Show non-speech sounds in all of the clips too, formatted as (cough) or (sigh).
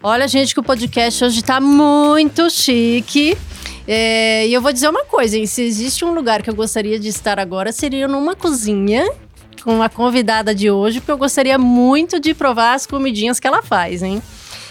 Olha, gente, que o podcast hoje tá muito chique. É, e eu vou dizer uma coisa, hein? Se existe um lugar que eu gostaria de estar agora, seria numa cozinha com a convidada de hoje, porque eu gostaria muito de provar as comidinhas que ela faz, hein?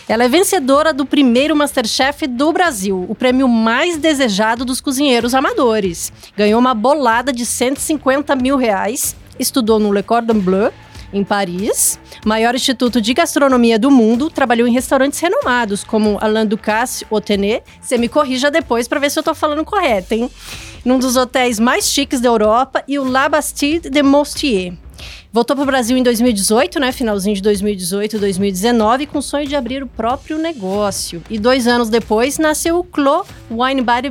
Ela é vencedora do primeiro Masterchef do Brasil, o prêmio mais desejado dos cozinheiros amadores. Ganhou uma bolada de 150 mil reais, estudou no Le Cordon Bleu, em Paris, maior instituto de gastronomia do mundo, trabalhou em restaurantes renomados como Alain Ducasse, Otené. Você me corrija depois para ver se eu tô falando correto, hein? Num dos hotéis mais chiques da Europa e o La Bastide de Moustier. Voltou para o Brasil em 2018, né? Finalzinho de 2018, 2019, com o sonho de abrir o próprio negócio. E dois anos depois nasceu o Clo Wine Bar e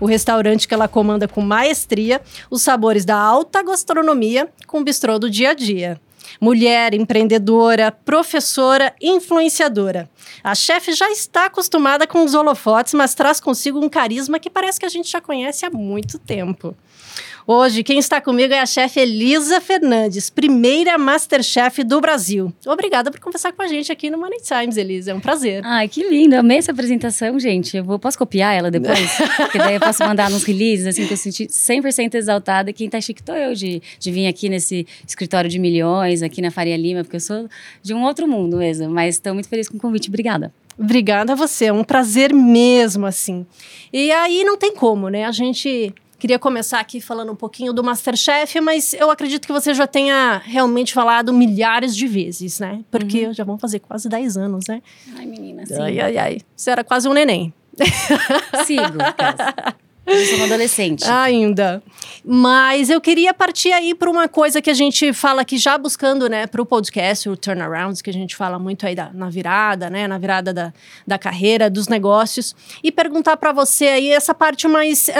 o restaurante que ela comanda com maestria os sabores da alta gastronomia com o bistrô do dia a dia. Mulher, empreendedora, professora, influenciadora. A chefe já está acostumada com os holofotes, mas traz consigo um carisma que parece que a gente já conhece há muito tempo. Hoje, quem está comigo é a chefe Elisa Fernandes, primeira Masterchef do Brasil. Obrigada por conversar com a gente aqui no Money Times, Elisa. É um prazer. Ai, que lindo. Amei essa apresentação, gente. Eu vou, posso copiar ela depois? (laughs) Porque daí eu posso mandar nos releases, assim, que eu senti 100% exaltada. Quem tá chique tô eu de, de vir aqui nesse escritório de milhões, aqui na Faria Lima, porque eu sou de um outro mundo mesmo. Mas estou muito feliz com o convite. Obrigada. Obrigada a você, é um prazer mesmo, assim. E aí não tem como, né? A gente Queria começar aqui falando um pouquinho do Masterchef, mas eu acredito que você já tenha realmente falado milhares de vezes, né? Porque uhum. já vão fazer quase 10 anos, né? Ai, menina, sim. Ai, ai, ai. Você era quase um neném. Sigo, (laughs) eu sou uma adolescente. (laughs) Ainda. Mas eu queria partir aí para uma coisa que a gente fala aqui já buscando, né, para o podcast, o turnarounds, que a gente fala muito aí da, na virada, né, na virada da, da carreira, dos negócios, e perguntar para você aí essa parte mais uh,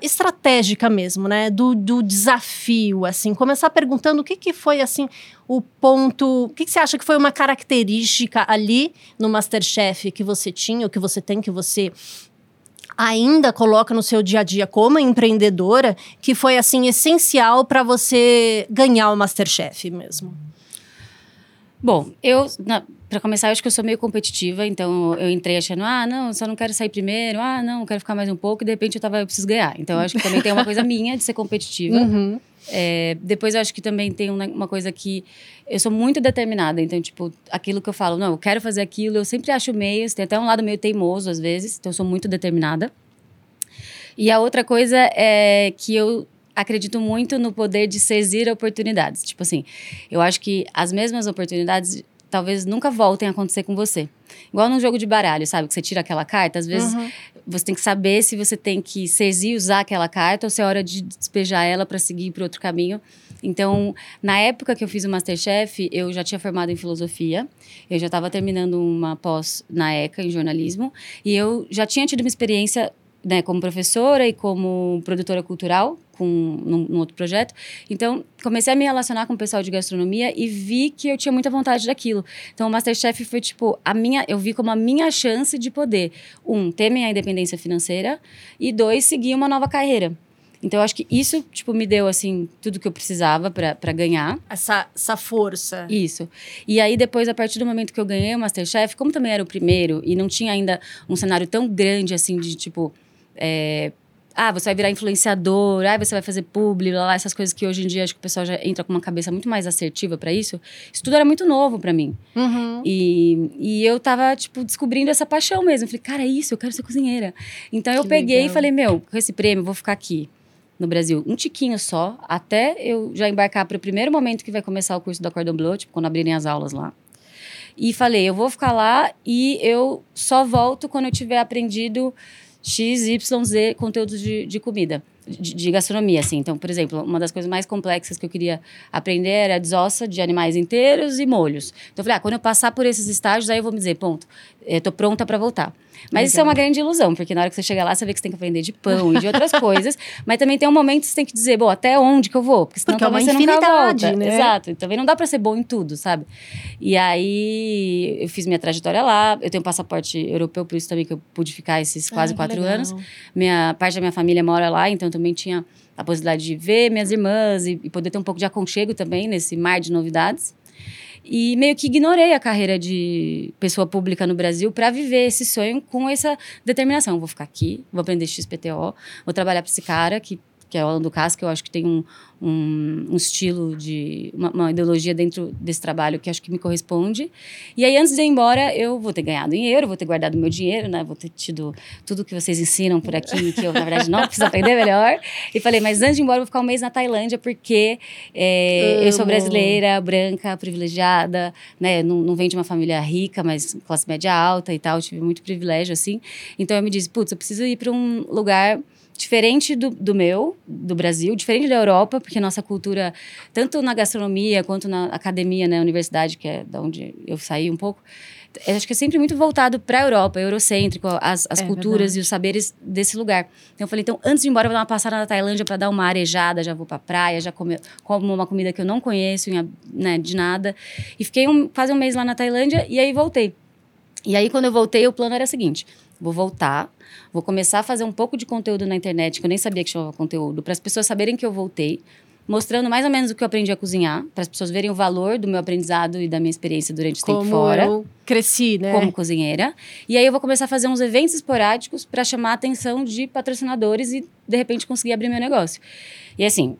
estratégica mesmo, né, do, do desafio, assim, começar perguntando o que que foi, assim, o ponto. O que, que, você acha que foi uma característica ali no Masterchef que você tinha, ou que você tem, que você ainda coloca no seu dia a dia como empreendedora, que foi assim essencial para você ganhar o MasterChef mesmo? Bom, eu para começar, eu acho que eu sou meio competitiva, então eu entrei achando, ah, não, só não quero sair primeiro, ah, não, quero ficar mais um pouco, e de repente eu tava, eu preciso ganhar. Então eu acho que também tem uma coisa minha de ser competitiva. Uhum. É, depois eu acho que também tem uma, coisa que eu sou muito determinada. Então, tipo, aquilo que eu falo, não, eu quero fazer aquilo, eu sempre acho meios. Tem até um lado meio teimoso às vezes, então eu sou muito determinada. E a outra coisa é que eu acredito muito no poder de sezir oportunidades. Tipo assim, eu acho que as mesmas oportunidades talvez nunca voltem a acontecer com você. Igual num jogo de baralho, sabe? Que você tira aquela carta, às vezes uhum. Você tem que saber se você tem que sezir e usar aquela carta ou se é hora de despejar ela para seguir para outro caminho. Então, na época que eu fiz o Masterchef, eu já tinha formado em filosofia, eu já estava terminando uma pós na ECA, em jornalismo, e eu já tinha tido uma experiência né, como professora e como produtora cultural com num, num, outro projeto. Então, comecei a me relacionar com o pessoal de gastronomia e vi que eu tinha muita vontade daquilo. Então, o MasterChef foi tipo a minha, eu vi como a minha chance de poder um ter minha independência financeira e dois seguir uma nova carreira. Então, eu acho que isso, tipo, me deu, assim, tudo que eu precisava para ganhar. Essa, essa força. Isso. E aí, depois, a partir do momento que eu ganhei o Masterchef, como também era o primeiro e não tinha ainda um cenário tão grande, assim, de, tipo... É, ah, você vai virar influenciador, ah, você vai fazer publi, lá, lá, essas coisas que hoje em dia acho que o pessoal já entra com uma cabeça muito mais assertiva para isso. Isso tudo era muito novo para mim. Uhum. E, e eu tava, tipo, descobrindo essa paixão mesmo. Falei, cara, é isso, eu quero ser cozinheira. Então eu peguei legal. e falei, meu, com esse prêmio eu vou ficar aqui no Brasil um tiquinho só, até eu já embarcar para o primeiro momento que vai começar o curso da Cordon Bleu, tipo, quando abrirem as aulas lá. E falei, eu vou ficar lá e eu só volto quando eu tiver aprendido X, Y, Z conteúdos de, de comida, de, de, gastronomia, assim. Então, por exemplo, uma das coisas mais complexas que eu queria aprender era a desossa de animais inteiros e molhos. Então, eu falei, ah, quando eu passar por esses estágios, aí eu vou me dizer, ponto, estou pronta para voltar. Mas Legal. isso é uma grande ilusão, porque na hora que você chega lá, você vê que você tem que aprender de pão e de outras (laughs) coisas. Mas também tem um momento que você tem que dizer, bom, até onde que eu vou? Porque senão porque talvez é uma você nunca volta. Né? Exato. E também não dá para ser bom em tudo, sabe? E aí, eu fiz minha trajetória lá. Eu tenho um passaporte europeu, por isso também que eu pude ficar esses quase ah, quatro anos. Minha parte da minha família mora lá, então também tinha a possibilidade de ver minhas irmãs e, e poder ter um pouco de aconchego também nesse mar de novidades. E meio que ignorei a carreira de pessoa pública no Brasil para viver esse sonho com essa determinação. Vou ficar aqui, vou aprender XPTO, vou trabalhar para esse cara que que é o Alan Ducasse, que eu acho que tem um, um, um estilo de uma, uma, ideologia dentro desse trabalho que acho que me corresponde. E aí antes de ir embora, eu vou ter ganhado dinheiro, vou ter guardado meu dinheiro, né? Vou ter tido tudo que vocês ensinam por aqui que eu na verdade não (laughs) preciso aprender melhor. E falei, mas antes de ir embora, eu vou ficar um mês na Tailândia porque é, eu sou brasileira, branca, privilegiada, né? Não, não venho de uma família rica, mas classe média alta e tal, tive muito privilégio assim. Então eu me disse, putz, eu preciso ir para um lugar diferente do, do meu, do Brasil, diferente da Europa, porque nossa cultura, tanto na gastronomia quanto na academia, na né, universidade, que é da onde eu saí um pouco, acho que é sempre muito voltado para a Europa, eurocêntrico, as, as é, culturas verdade. e os saberes desse lugar. Então eu falei, então antes de ir embora eu vou dar uma passada na Tailândia para dar uma arejada, já vou para praia, já come, como uma comida que eu não conheço, né, de nada. E fiquei um, quase um mês lá na Tailândia e aí voltei. E aí quando eu voltei, o plano era o seguinte, vou voltar Vou começar a fazer um pouco de conteúdo na internet, que eu nem sabia que chamava conteúdo, para as pessoas saberem que eu voltei, mostrando mais ou menos o que eu aprendi a cozinhar, para as pessoas verem o valor do meu aprendizado e da minha experiência durante o tempo fora. Eu cresci, né? Como cozinheira. E aí eu vou começar a fazer uns eventos esporádicos para chamar a atenção de patrocinadores e de repente conseguir abrir meu negócio. E assim,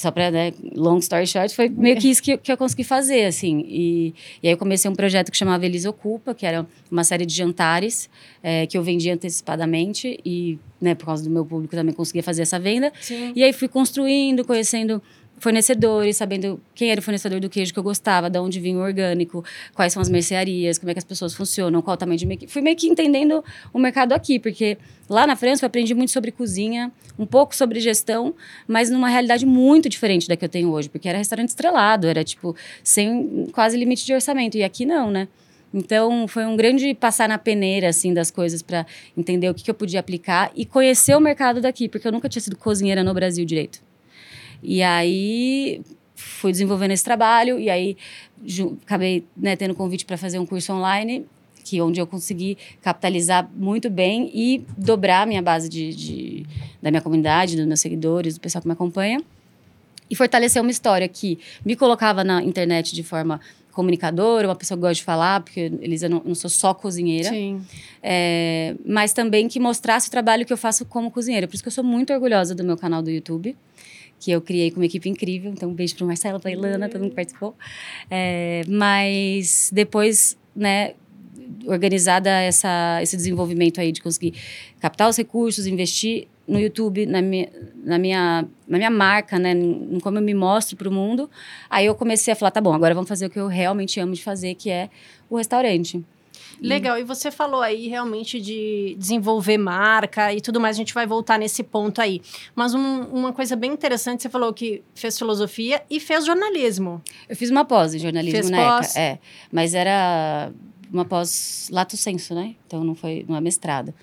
só para, né, long story short, foi meio que isso que, que eu consegui fazer, assim. E, e aí eu comecei um projeto que chamava Elis Ocupa, que era uma série de jantares é, que eu vendia antecipadamente e, né, por causa do meu público também conseguia fazer essa venda. Sim. E aí fui construindo, conhecendo fornecedores, sabendo quem era o fornecedor do queijo que eu gostava, de onde vinha o orgânico, quais são as mercearias, como é que as pessoas funcionam, qual o tamanho de meio Fui meio que entendendo o mercado aqui, porque lá na França eu aprendi muito sobre cozinha, um pouco sobre gestão, mas numa realidade muito diferente da que eu tenho hoje, porque era restaurante estrelado, era tipo sem quase limite de orçamento, e aqui não, né? Então, foi um grande passar na peneira, assim, das coisas para entender o que, que eu podia aplicar e conhecer o mercado daqui, porque eu nunca tinha sido cozinheira no Brasil direito. E aí fui desenvolvendo esse trabalho e aí acabei né, tendo convite para fazer um curso online que onde eu consegui capitalizar muito bem e dobrar a minha base de, de, da minha comunidade, dos meus seguidores, do pessoal que me acompanha. E fortalecer uma história que me colocava na internet de forma comunicadora, uma pessoa que gosta de falar, porque Elisa, eu não, não sou só cozinheira. Sim. É, mas também que mostrasse o trabalho que eu faço como cozinheira. Por isso que eu sou muito orgulhosa do meu canal do YouTube que eu criei com uma equipe incrível. Então, um beijo para o Marcelo, para a Ilana, todo mundo que participou. É, mas depois, né, organizada essa, esse desenvolvimento aí de conseguir captar os recursos, investir no YouTube, na minha, na minha, na minha marca, né, em como eu me mostro para o mundo, aí eu comecei a falar, tá bom, agora vamos fazer o que eu realmente amo de fazer, que é o restaurante. Legal, e você falou aí realmente de desenvolver marca e tudo mais, a gente vai voltar nesse ponto aí. Mas um, uma coisa bem interessante, você falou que fez filosofia e fez jornalismo. Eu fiz uma pós em jornalismo fez na pós. ECA, é. Mas era uma pós lato senso, né? Então não foi, não é mestrado. Legal.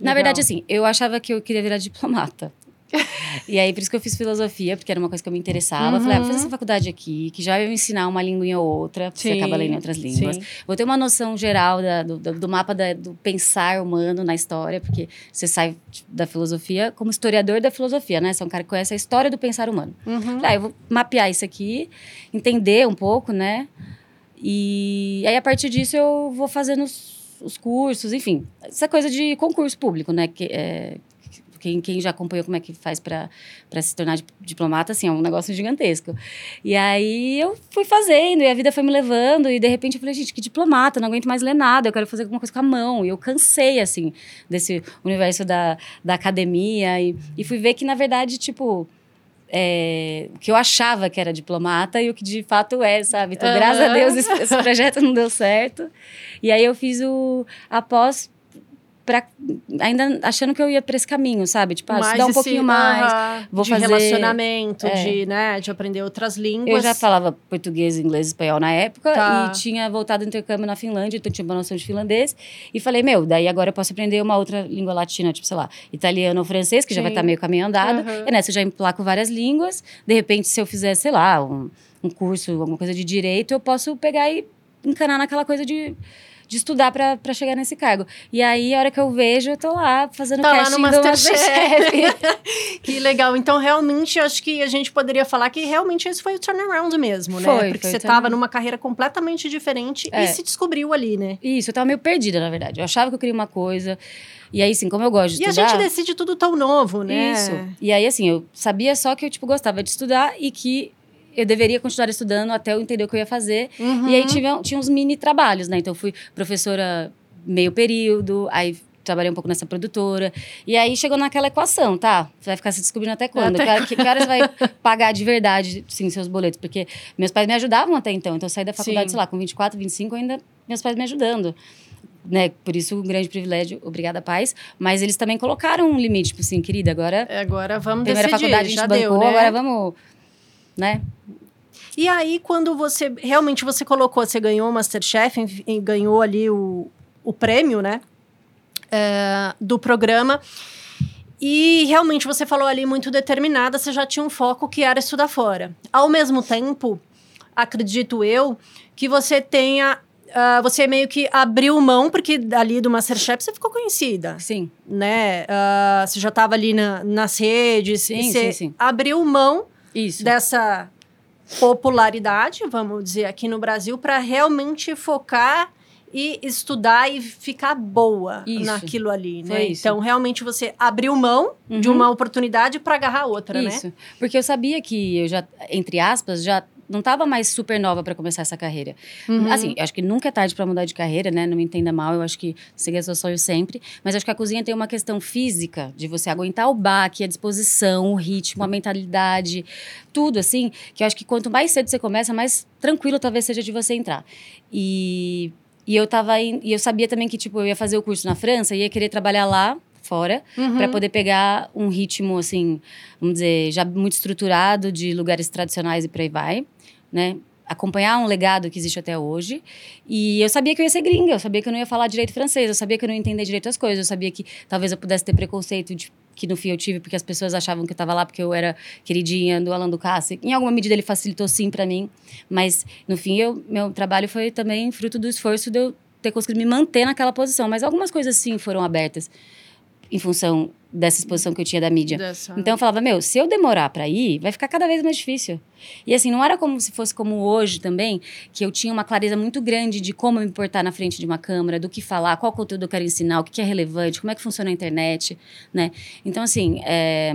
Na verdade, assim, eu achava que eu queria virar diplomata (laughs) e aí, por isso que eu fiz filosofia, porque era uma coisa que eu me interessava. Uhum. Falei, ah, vou fazer essa faculdade aqui, que já vai me ensinar uma língua ou outra, sim, você acaba lendo outras línguas. Sim. Vou ter uma noção geral da, do, do, mapa da, do pensar humano na história, porque você sai da filosofia como historiador da filosofia, né? Você é um cara que conhece a história do pensar humano. Uhum. Ah, eu vou mapear isso aqui, entender um pouco, né? E aí, a partir disso, eu vou fazendo os, os cursos, enfim. Essa coisa de concurso público, né? Que, é, quem, quem já acompanhou como é que faz para se tornar diplomata, assim, é um negócio gigantesco. E aí eu fui fazendo, e a vida foi me levando, e de repente eu falei, gente, que diplomata, não aguento mais ler nada, eu quero fazer alguma coisa com a mão. E eu cansei, assim, desse universo da, da academia, e, e fui ver que, na verdade, tipo. É, o que eu achava que era diplomata e o que de fato é, sabe? Então, uhum. graças a Deus, esse, esse projeto não deu certo. E aí eu fiz o após pra, ainda achando que eu ia para esse caminho, sabe? Tipo, ah, mais estudar um pouquinho mais, uh, vou de fazer... relacionamento, é. de, né, de aprender outras línguas. Eu já falava português, inglês espanhol na época tá. e tinha voltado do intercâmbio na Finlândia, então tinha uma noção de finlandês. E falei, meu, daí agora eu posso aprender uma outra língua latina, tipo, sei lá, italiano ou francês, que Sim. já vai estar tá meio caminho andado. Uhum. E nessa eu já emplaco várias línguas. De repente, se eu fizer, sei lá, um, um curso, alguma coisa de direito, eu posso pegar e encanar naquela coisa de de estudar para chegar nesse cargo. E aí, a hora que eu vejo, eu tô lá fazendo tá casting lá no do Masterchef. (laughs) que legal. Então, realmente, acho que a gente poderia falar que realmente esse foi o turnaround mesmo, né? Foi, Porque foi você o tava numa carreira completamente diferente É. e se descobriu ali, né? Isso, eu tava meio perdida, na verdade. Eu achava que eu queria uma coisa. E aí, assim, como eu gosto de E a estudar... gente decide tudo tão novo, né? Isso. E aí, assim, eu sabia só que eu, tipo, gostava de estudar e que eu deveria continuar estudando até eu entender o que eu ia fazer. Uhum. E aí tinha, tinha uns mini trabalhos, né? Então, fui professora meio período, aí trabalhei um pouco nessa produtora. E aí chegou naquela equação, tá? Você vai ficar se descobrindo até quando? Até Que, que horas vai pagar de verdade, sim, seus boletos? Porque meus pais me ajudavam até então. Então, eu saí da faculdade, Sim. sei lá, com 24, 25, ainda meus pais me ajudando. Né? Por isso, um grande privilégio, obrigada, pais. Mas eles também colocaram um limite, tipo assim, querida, agora É, Agora vamos primeira decidir, faculdade a gente já bancou, deu, né? agora vamos, né? E aí, quando você realmente você colocou, você ganhou o Masterchef, em- ganhou ali o, o prêmio, né? é, do programa. E realmente você falou ali muito determinada, você já tinha um foco que era estudar fora. Ao mesmo tempo, acredito eu, que você tenha. ah, você meio que abriu mão, porque ali do Masterchef você ficou conhecida Sim, né? Ah, você já estava ali na- nas redes, Sim, você sim, sim. abriu mão isso. dessa popularidade, vamos dizer, aqui no Brasil, para realmente focar e estudar e ficar boa Isso. naquilo ali, né? Isso. Então, realmente você abriu mão de Uhum. uma oportunidade para agarrar outra, né? Isso. Porque eu sabia que eu já, entre aspas, já não estava mais super nova para começar essa carreira. Uhum. Assim, acho que nunca é tarde para mudar de carreira, né? Não me entenda mal, eu acho que seguir seu sonho sempre. Mas acho que a cozinha tem uma questão física de você aguentar o baque, a disposição, o ritmo, a mentalidade, tudo assim, que eu acho que quanto mais cedo você começa, mais tranquilo talvez seja de você entrar. E, e eu tava em- e eu sabia também que tipo eu ia fazer o curso na França, ia querer trabalhar lá fora Uhum. para poder pegar um ritmo assim, vamos dizer, já muito estruturado de lugares tradicionais e por aí vai, né? Acompanhar um legado que existe até hoje. E eu sabia que eu ia ser gringa, eu sabia que eu não ia falar direito francês, eu sabia que eu não ia entender direito as coisas, eu sabia que talvez eu pudesse ter preconceito de- que no fim eu tive porque as pessoas achavam que eu estava lá porque eu era queridinha do Alan Ducasse. Em alguma medida ele facilitou sim para mim, mas no fim eu, meu trabalho foi também fruto do esforço de eu ter conseguido me manter naquela posição, mas algumas coisas sim foram abertas em função dessa exposição que eu tinha da mídia. Dessa- Então eu falava, meu, se eu demorar pra ir, vai ficar cada vez mais difícil. E assim, não era como se fosse como hoje também, que eu tinha uma clareza muito grande de como me portar na frente de uma câmera, do que falar, qual conteúdo eu quero ensinar, o que é relevante, como é que funciona a internet, né? Então, assim, é,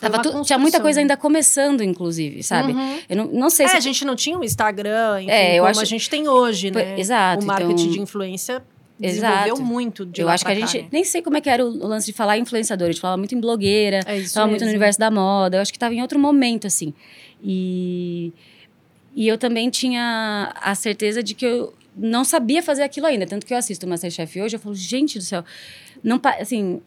tava tu- tinha muita coisa ainda começando, inclusive, sabe? Uhum. Eu não, não sei É, se... a gente não tinha o Instagram, enfim, É, eu como acho- a gente tem hoje, né? exato, O marketing então- de influência desenvolveu Exato. muito de eu acho que a cá, gente. né? Nem sei como é que era o, lance de falar influenciador. A gente falava muito em blogueira, É isso Tava muito no mesmo. universo da moda. Eu acho que tava em outro momento, assim. E, e eu também tinha a certeza de que eu não sabia fazer aquilo ainda. Tanto que eu assisto o Masterchef hoje, eu falo, gente do céu. Não, assim,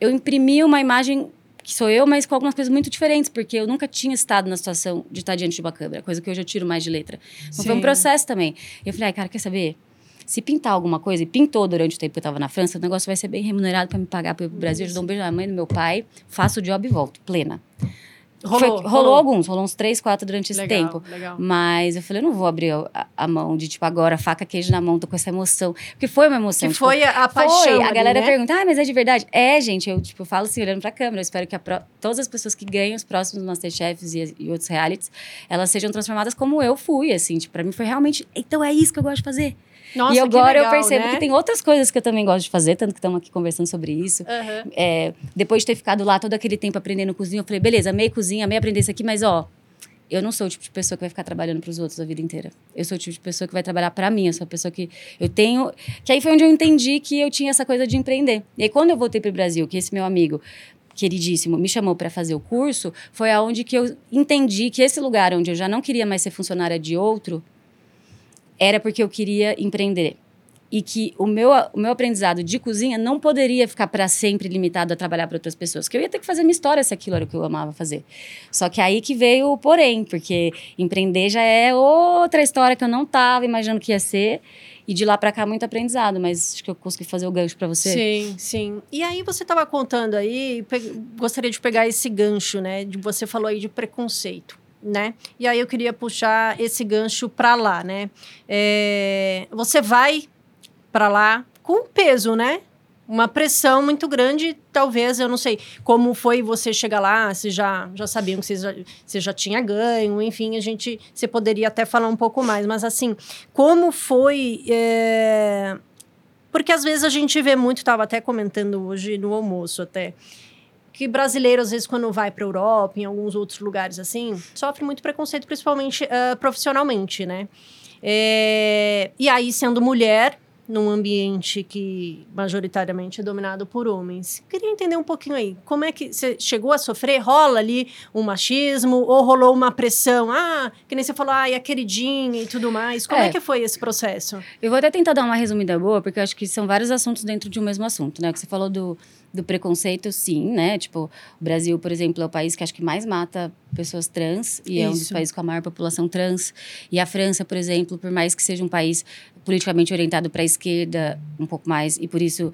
eu imprimi uma imagem que sou eu, mas com algumas coisas muito diferentes, porque eu nunca tinha estado na situação de estar diante de uma câmera, coisa que hoje eu tiro mais de letra. Então foi um processo também. E eu falei, ai, cara, quer saber? Se pintar alguma coisa, e pintou durante o tempo que eu estava na França, o negócio vai ser bem remunerado para me pagar para pro Brasil. Eu dou um beijo na mãe do meu pai, faço o job e volto, plena. Rolou, Foi- rolou alguns, rolou uns três, quatro durante esse Legal, tempo. legal. Mas eu falei, eu não vou abrir a, a mão de, tipo, agora, faca, queijo na mão, tô com essa emoção. Porque foi uma emoção. Que tipo, foi a, a foi. paixão A galera né? pergunta, ah, mas é de verdade? É, gente, eu, tipo, falo assim, olhando pra câmera. Eu espero que pro- todas as pessoas que ganham os próximos Masterchefs e, e outros realities, elas sejam transformadas como eu fui, assim. Tipo, pra mim foi realmente, então é isso que eu gosto de fazer. Nossa, e agora legal, eu percebo né? que tem outras coisas que eu também gosto de fazer, tanto que estamos aqui conversando sobre isso. Aham. É, depois de ter ficado lá todo aquele tempo aprendendo cozinha, eu falei, beleza, amei cozinha, amei aprender isso aqui, mas ó, eu não sou o tipo de pessoa que vai ficar trabalhando para os outros a vida inteira. Eu sou o tipo de pessoa que vai trabalhar para mim, eu sou a pessoa que eu tenho, que aí foi onde eu entendi que eu tinha essa coisa de empreender. E aí quando eu voltei para o Brasil, que esse meu amigo queridíssimo me chamou para fazer o curso, foi aonde que eu entendi que esse lugar onde eu já não queria mais ser funcionária de outro era porque eu queria empreender. E que o meu, o meu aprendizado de cozinha não poderia ficar para sempre limitado a trabalhar para outras pessoas. Que eu ia ter que fazer minha história se aquilo era o que eu amava fazer. Só que aí que veio o porém, porque empreender já é outra história que eu não estava imaginando que ia ser. E de lá para cá, muito aprendizado. Mas acho que eu consegui fazer o gancho para você. Sim, sim. E aí você estava contando aí, gostaria de pegar esse gancho, né? De você falou aí de preconceito, né? E aí eu queria puxar esse gancho para lá, né? É, você vai para lá com peso, né? Uma pressão muito grande, talvez, eu não sei como foi você chegar lá, se já, já sabiam que você já, você já tinha ganho, enfim, a gente, você poderia até falar um pouco mais, mas assim, como foi... É... Porque às vezes a gente vê muito, estava até comentando hoje no almoço até, que brasileiro, às vezes, quando vai para Europa, em alguns outros lugares assim, sofre muito preconceito, principalmente uh, profissionalmente, né? É, e aí, sendo mulher, num ambiente que majoritariamente é dominado por homens. Queria entender um pouquinho aí, como é que você chegou a sofrer? Rola ali um machismo ou rolou uma pressão? Ah, que nem você falou, ah, é a queridinha e tudo mais. Como é. é. que foi esse processo? Eu vou até tentar dar uma resumida boa, porque eu acho que são vários assuntos dentro de um mesmo assunto, né? Que você falou do do preconceito, sim, né? Tipo, o Brasil, por exemplo, é o país que acho que mais mata pessoas trans e Isso. é um dos países com a maior população trans. E a França, por exemplo, por mais que seja um país politicamente orientado para a esquerda um pouco mais e por isso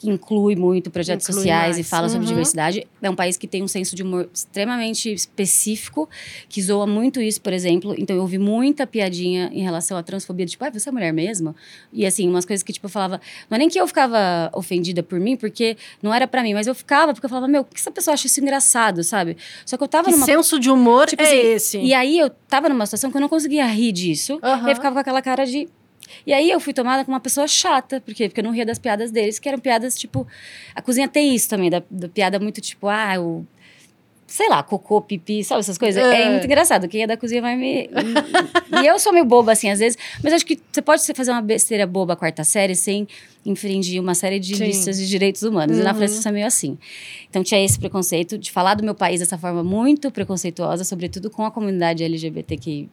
que inclui muito projetos inclui sociais mais. e fala uhum. sobre diversidade. É um país que tem um senso de humor extremamente específico, que zoa muito isso, por exemplo. Então, eu ouvi muita piadinha em relação à transfobia, tipo, ah, você é mulher mesmo? E, assim, umas coisas que, tipo, eu falava... Não é nem que eu ficava ofendida por mim, porque não era para mim, mas eu ficava porque eu falava, meu, por que essa pessoa acha isso engraçado, sabe? Só que eu tava que numa... senso de humor tipo, é assim, esse? E aí, eu tava numa situação que eu não conseguia rir disso. Uhum. E aí, ficava com aquela cara de e aí eu fui tomada com uma pessoa chata, por quê? Porque eu não ria das piadas deles, que eram piadas tipo. A cozinha tem isso também, da, da piada muito tipo, ah, o sei lá, cocô, pipi, sabe essas coisas? É, é muito engraçado. Quem é da cozinha vai me. e eu sou meio boba, assim, às vezes. Mas acho que você pode fazer uma besteira boba quarta série sem infringir uma série de Sim. listas de direitos humanos. Uhum. E na França isso é meio assim. Então tinha esse preconceito de falar do meu país dessa forma muito preconceituosa, sobretudo com a comunidade LGBTQIA+,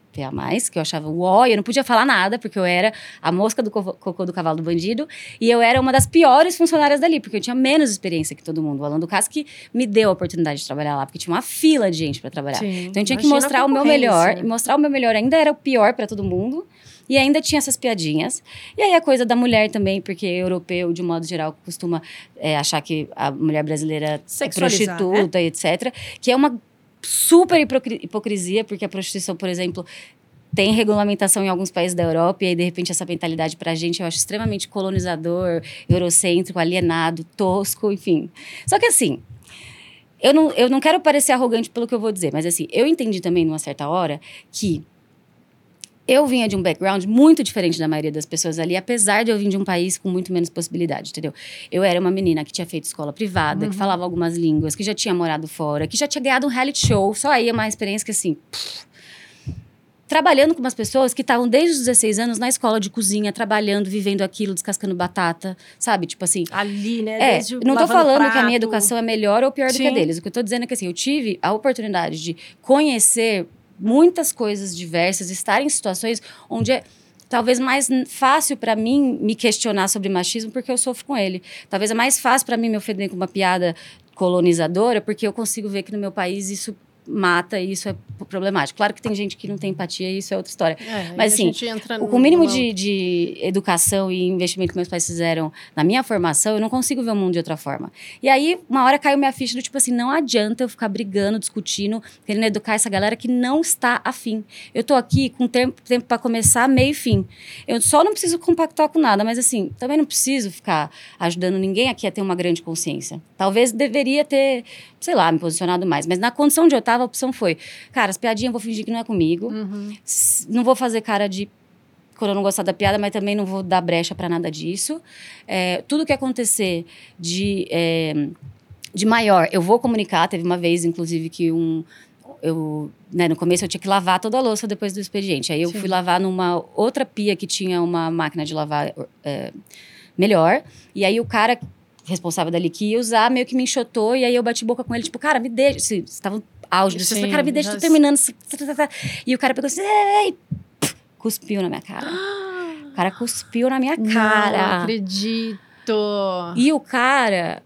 que eu achava uó, eu não podia falar nada, porque eu era a mosca do cocô do cavalo do bandido, e eu era uma das piores funcionárias dali, porque eu tinha menos experiência que todo mundo. O Alan do que me deu a oportunidade de trabalhar lá, porque tinha uma fila de gente para trabalhar. Sim. Então eu tinha que mostrar o meu melhor, e mostrar o meu melhor ainda era o pior para todo mundo. E ainda tinha essas piadinhas. E aí a coisa da mulher também, porque europeu, de modo geral, costuma é, achar que a mulher brasileira é prostituta né? etc. Que é uma super hipocrisia, porque a prostituição, por exemplo, tem regulamentação em alguns países da Europa, e aí, de repente, essa mentalidade para a gente eu acho extremamente colonizador, eurocêntrico, alienado, tosco, enfim. Só que assim. Eu não, eu não quero parecer arrogante pelo que eu vou dizer, mas assim, eu entendi também, numa certa hora, que eu vinha de um background muito diferente da maioria das pessoas ali, apesar de eu vir de um país com muito menos possibilidade, entendeu? Eu era uma menina que tinha feito escola privada, uhum. que falava algumas línguas, que já tinha morado fora, que já tinha ganhado um reality show. Só aí é uma experiência que, assim. Pff, trabalhando com umas pessoas que estavam desde os 16 anos na escola de cozinha, trabalhando, vivendo aquilo, descascando batata, sabe? Tipo assim. Ali, né? É, não tô falando prato. que a minha educação é melhor ou pior Sim. do que a deles. O que eu tô dizendo é que assim, eu tive a oportunidade de conhecer muitas coisas diversas, estar em situações onde é talvez mais fácil para mim me questionar sobre machismo porque eu sofro com ele. Talvez é mais fácil para mim me ofender com uma piada colonizadora porque eu consigo ver que no meu país isso mata e isso é problemático. Claro que tem gente que não tem empatia e isso é outra história. É, Mas assim, o, o mínimo de, de, educação e investimento que meus pais fizeram na minha formação, eu não consigo ver o mundo de outra forma. E aí, uma hora caiu minha ficha do tipo assim, não adianta eu ficar brigando, discutindo, querendo educar essa galera que não está afim. Eu tô aqui com tempo, tempo para começar, meio e fim. Eu só não preciso compactar com nada, mas assim, também não preciso ficar ajudando ninguém aqui a ter uma grande consciência. Talvez deveria ter, sei lá, me posicionado mais, mas na condição de eu estar a opção foi: cara, as piadinhas eu vou fingir que não é comigo. Uhum. Não vou fazer cara de quando eu não gostar da piada, mas também não vou dar brecha para nada disso. É, tudo que acontecer de, é, de maior, eu vou comunicar. Teve uma vez, inclusive, que um. Eu, né, no começo eu tinha que lavar toda a louça depois do expediente. Aí eu Sim. fui lavar numa outra pia que tinha uma máquina de lavar é, melhor. E aí o cara responsável dali que ia usar meio que me enxotou. E aí eu bati boca com ele, tipo, cara, me deixa. Estavam auge disso. Sim, cara, me deixa, tô terminando. E o cara pegou assim, Ei! cuspiu na minha cara. O cara cuspiu na minha cara. Não acredito. E o cara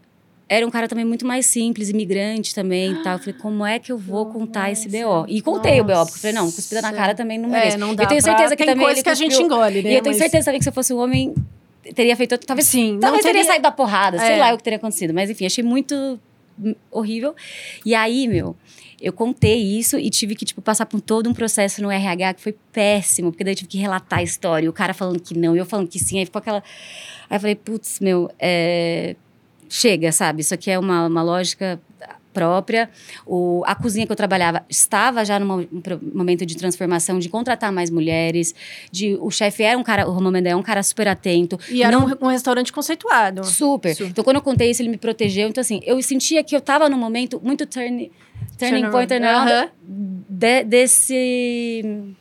era um cara também muito mais simples, imigrante também e tal. Eu falei, como é que eu vou contar Nossa. esse BO? E contei Nossa. o BO, porque eu falei, não, cuspida na cara também não merece. É, não dá eu tenho certeza que também ele que a gente engole, né? E eu tenho Mas... certeza também que se eu fosse um homem, teria feito talvez sim, talvez teria... teria saído da porrada, é. sei lá o que teria acontecido, mas enfim, achei muito horrível. E aí, meu, eu contei isso e tive que, tipo, passar por todo um processo no RH que foi péssimo, porque daí eu tive que relatar a história, o cara falando que não, eu falando que sim, aí ficou aquela. Aí eu falei, putz, meu, é... chega, sabe? Isso aqui é uma, uma lógica própria. O, a cozinha que eu trabalhava estava já num momento de transformação, de contratar mais mulheres. De, o chefe era um cara, o Romão Mendel é um cara super atento. E era não, um, um, restaurante conceituado. Super. super. Então, quando eu contei isso, ele me protegeu. Então, assim, eu sentia que eu estava num momento muito turn, turning point, turn uh -huh. de, desse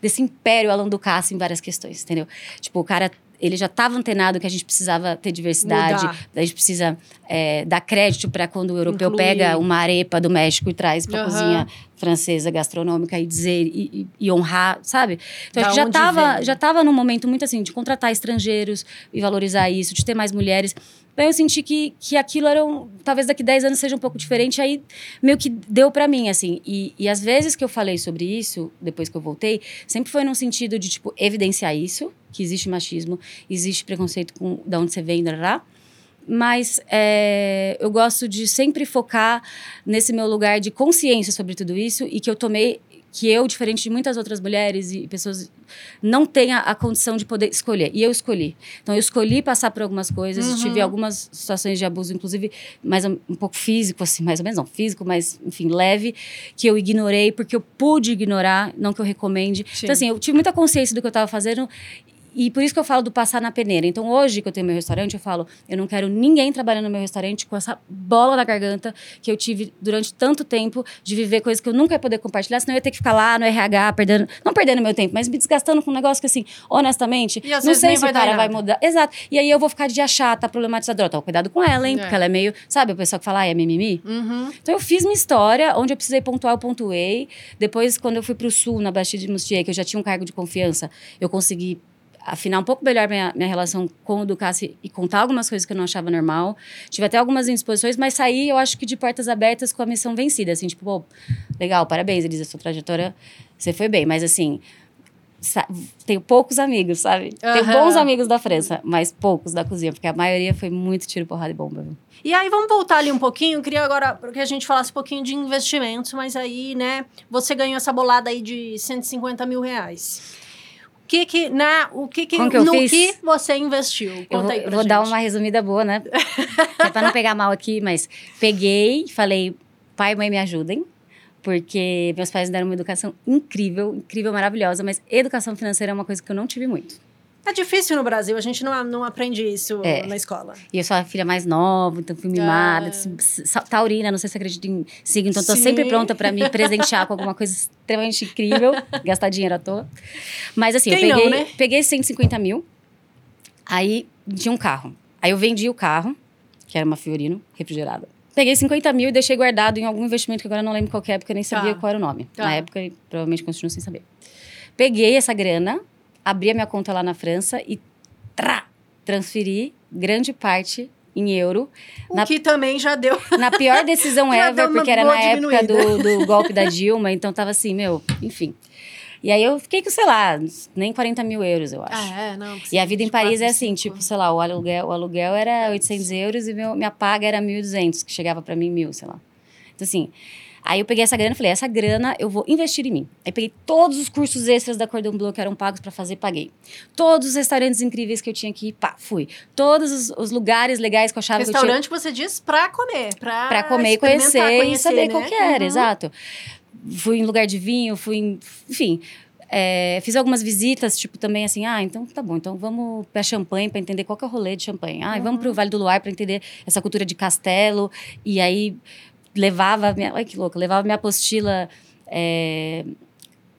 desse império Alan Ducasse em várias questões, entendeu? Tipo, o cara ele já estava antenado que a gente precisava ter diversidade, Mudar. a gente precisa é, dar crédito para quando o europeu Incluir. pega uma arepa do México e traz para a uhum. cozinha francesa gastronômica e dizer e, e, e honrar, sabe? Então da a gente já estava já estava num momento muito assim de contratar estrangeiros e valorizar isso, de ter mais mulheres. Então eu senti que, que aquilo era um, talvez daqui 10 anos seja um pouco diferente, aí meio que deu para mim assim. E, e às vezes que eu falei sobre isso, depois que eu voltei, sempre foi num sentido de tipo evidenciar isso, que existe machismo, existe preconceito com da onde você vem, lá mas é, eu gosto de sempre focar nesse meu lugar de consciência sobre tudo isso e que eu tomei que eu, diferente de muitas outras mulheres e pessoas, não tenha a condição de poder escolher. E eu escolhi. Então, eu escolhi passar por algumas coisas, uhum. tive algumas situações de abuso, inclusive mais um, um, pouco físico, assim, mais ou menos, não físico, mas, enfim, leve, que eu ignorei, porque eu pude ignorar, não que eu recomende. Sim. Então, assim, eu tive muita consciência do que eu estava fazendo e por isso que eu falo do passar na peneira. Então, hoje que eu tenho meu restaurante, eu falo, eu não quero ninguém trabalhando no meu restaurante com essa bola na garganta que eu tive durante tanto tempo de viver coisas que eu nunca ia poder compartilhar, senão eu ia ter que ficar lá no RH, perdendo, não perdendo meu tempo, mas me desgastando com um negócio que, assim, honestamente, não sei se o cara vai mudar. Exato. E aí eu vou ficar de achar, tá problematizadora. Então, cuidado com ela, hein? É. Porque ela é meio, sabe, o pessoal que fala, ah, é mimimi. Uhum. Então, eu fiz minha história, onde eu precisei pontuar, eu pontuei. Depois, quando eu fui pro sul, na Bastide de Mustier, que eu já tinha um cargo de confiança, eu consegui afinar um pouco melhor minha, minha relação com o Ducasse e contar algumas coisas que eu não achava normal. Tive até algumas indisposições, mas saí, eu acho que de portas abertas com a missão vencida. Assim, tipo, pô, legal, parabéns, Elisa, sua trajetória, você foi bem. Mas assim, tenho poucos amigos, sabe? Uhum. Tenho bons amigos da França, mas poucos da cozinha, porque a maioria foi muito tiro, porrada e bomba. E aí, vamos voltar ali um pouquinho. Eu queria agora que a gente falasse um pouquinho de investimentos, mas aí, né, você ganhou essa bolada aí de 150 mil reais que que, na, o que que, que no fiz? que você investiu? Conta eu vou, aí pra vou gente. dar uma resumida boa, né? (laughs) é pra não pegar mal aqui, mas peguei, falei, pai e mãe me ajudem. Porque meus pais me deram uma educação incrível, incrível, maravilhosa, mas educação financeira é uma coisa que eu não tive muito. É difícil no Brasil, a gente não, não aprende isso é. na escola. E eu sou a filha mais nova, então fui mimada. Ah. Taurina, não sei se acredita em signo, então estou sempre pronta para me presentear com alguma coisa extremamente incrível, (laughs) gastar dinheiro à toa. Mas assim, Quem eu peguei, não, né? peguei 150 mil, aí tinha um carro. Aí eu vendi o carro, que era uma Fiorino refrigerada. Peguei 50 mil e deixei guardado em algum investimento que agora não lembro qual é, porque eu nem sabia tá. qual era o nome. Tá. Na época, provavelmente continuo sem saber. Peguei essa grana, abri a minha conta lá na França e trá, transferi grande parte em euro. O na, que também já deu. (laughs) Na pior decisão (laughs) ever, porque era na época do, do golpe da Dilma, então tava assim, meu, enfim. E aí eu fiquei com, sei lá, nem 40 mil euros, eu acho. Ah, é? Não. E a vida em Paris é assim, tipo, sei lá, o aluguel, o aluguel era 800 euros e meu, minha paga era 1.200, que chegava para mim mil, sei lá. Então, assim, Aí eu peguei essa grana e falei, essa grana eu vou investir em mim. Aí peguei todos os cursos extras da Cordon Bleu que eram pagos para fazer, paguei. Todos os restaurantes incríveis que eu tinha que ir, pá, fui. Todos os, os lugares legais que eu achava Restaurante que eu tinha... você diz pra comer, pra, pra comer e conhecer, conhecer, e saber né? qual que era, uhum. exato. Fui em lugar de vinho, fui em... Enfim... É, fiz algumas visitas, tipo, também assim, ah, então tá bom, então vamos pra champanhe para entender qual que é o rolê de champanhe. Ah, uhum. vamos pro Vale do Luar para entender essa cultura de castelo. E aí levava minha, olha que louca, levava minha apostila é,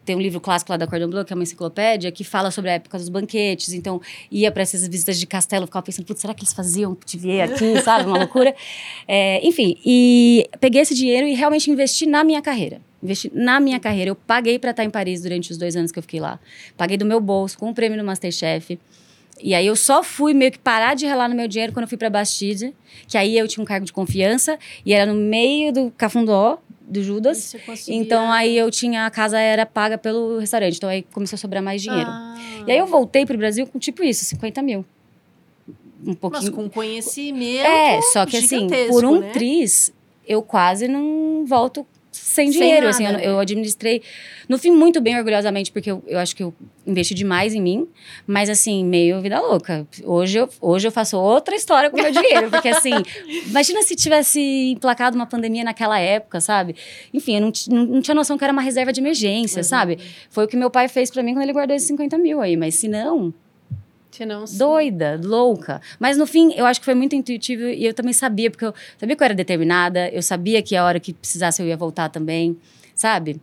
tem um livro clássico lá da Cordon Bleu, que é uma enciclopédia, que fala sobre a época dos banquetes. Então, ia para essas visitas de castelo, ficava pensando, putz, será que eles faziam te ver aqui, (laughs) sabe? Uma loucura. É, enfim, e peguei esse dinheiro e realmente investi na minha carreira. Investi na minha carreira. Eu paguei para estar em Paris durante os dois anos que eu fiquei lá. Paguei do meu bolso, com um prêmio no Masterchef. E aí eu só fui meio que parar de relar no meu dinheiro quando eu fui para Bastide, que aí eu tinha um cargo de confiança e era no meio do Cafundó do Judas. Então aí eu tinha a casa era paga pelo restaurante, então aí começou a sobrar mais dinheiro. Ah. E aí eu voltei pro Brasil com tipo isso, 50 mil. Um pouquinho. Mas com conhecimento. É, só que assim, por um né? tris, eu quase não volto sem dinheiro. assim, eu, eu, administrei, no fim, muito bem, orgulhosamente, porque eu, eu acho que eu investi demais em mim, mas assim, meio vida louca. Hoje eu, hoje eu faço outra história com meu dinheiro, (laughs) porque assim, imagina se tivesse emplacado uma pandemia naquela época, sabe? Enfim, eu não, não, não tinha noção que era uma reserva de emergência, uhum. sabe? Foi o que meu pai fez para mim quando ele guardou esses 50 mil aí, mas se não. Não, doida, louca. Mas no fim, eu acho que foi muito intuitivo e eu também sabia, porque eu sabia que eu era determinada, eu sabia que a hora que precisasse eu ia voltar também, sabe?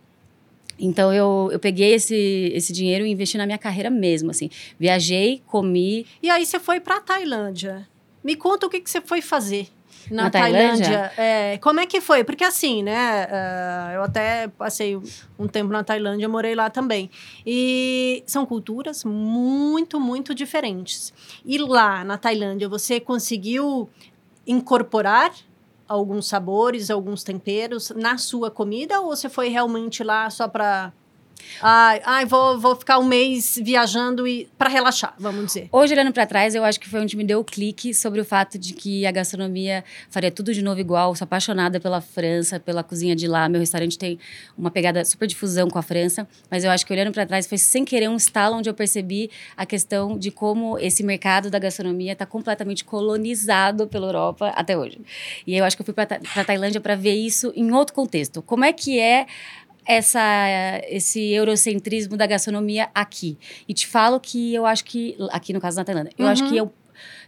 Então eu, eu peguei esse, esse dinheiro e investi na minha carreira mesmo, assim. Viajei, comi. E aí você foi para Tailândia. Me conta o que, que você foi fazer na, na Tailândia. Tailândia. É, como é que foi? Porque assim, né? Uh, eu até passei um tempo na Tailândia, morei lá também. E são culturas muito, muito diferentes. E lá na Tailândia, você conseguiu incorporar alguns sabores, alguns temperos na sua comida ou você foi realmente lá só para Ai, ai vou, vou ficar um mês viajando e para relaxar, vamos dizer. Hoje, olhando para trás, eu acho que foi onde me deu o clique sobre o fato de que a gastronomia faria tudo de novo igual. Sou apaixonada pela França, pela cozinha de lá. Meu restaurante tem uma pegada super difusão com a França, mas eu acho que olhando para trás foi sem querer um estalo onde eu percebi a questão de como esse mercado da gastronomia está completamente colonizado pela Europa até hoje. E eu acho que eu fui para Tailândia para ver isso em outro contexto. Como é que é essa, esse eurocentrismo da gastronomia aqui. E te falo que eu acho que, aqui no caso da Tailândia, eu uhum. acho que eu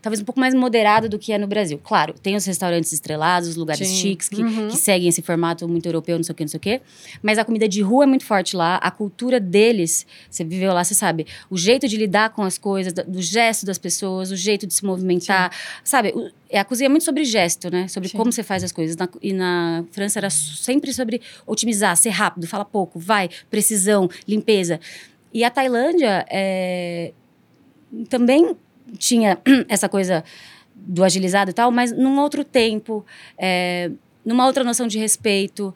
talvez um pouco mais moderado do que é no Brasil. Claro, tem os restaurantes estrelados, os lugares Sim. chiques que, uhum. que, seguem esse formato muito europeu, não sei o que, não sei o que. Mas a comida de rua é muito forte lá, a cultura deles, você viveu lá, você sabe, o jeito de lidar com as coisas, do gesto das pessoas, o jeito de se movimentar, Sim. sabe? É, a cozinha é muito sobre gesto, né? Sobre Sim. como você faz as coisas. Na, e na França era sempre sobre otimizar, ser rápido, fala pouco, vai, precisão, limpeza. E a Tailândia é, também tinha (clears throat) essa coisa do agilizado e tal, mas num outro tempo. É, numa outra noção de respeito,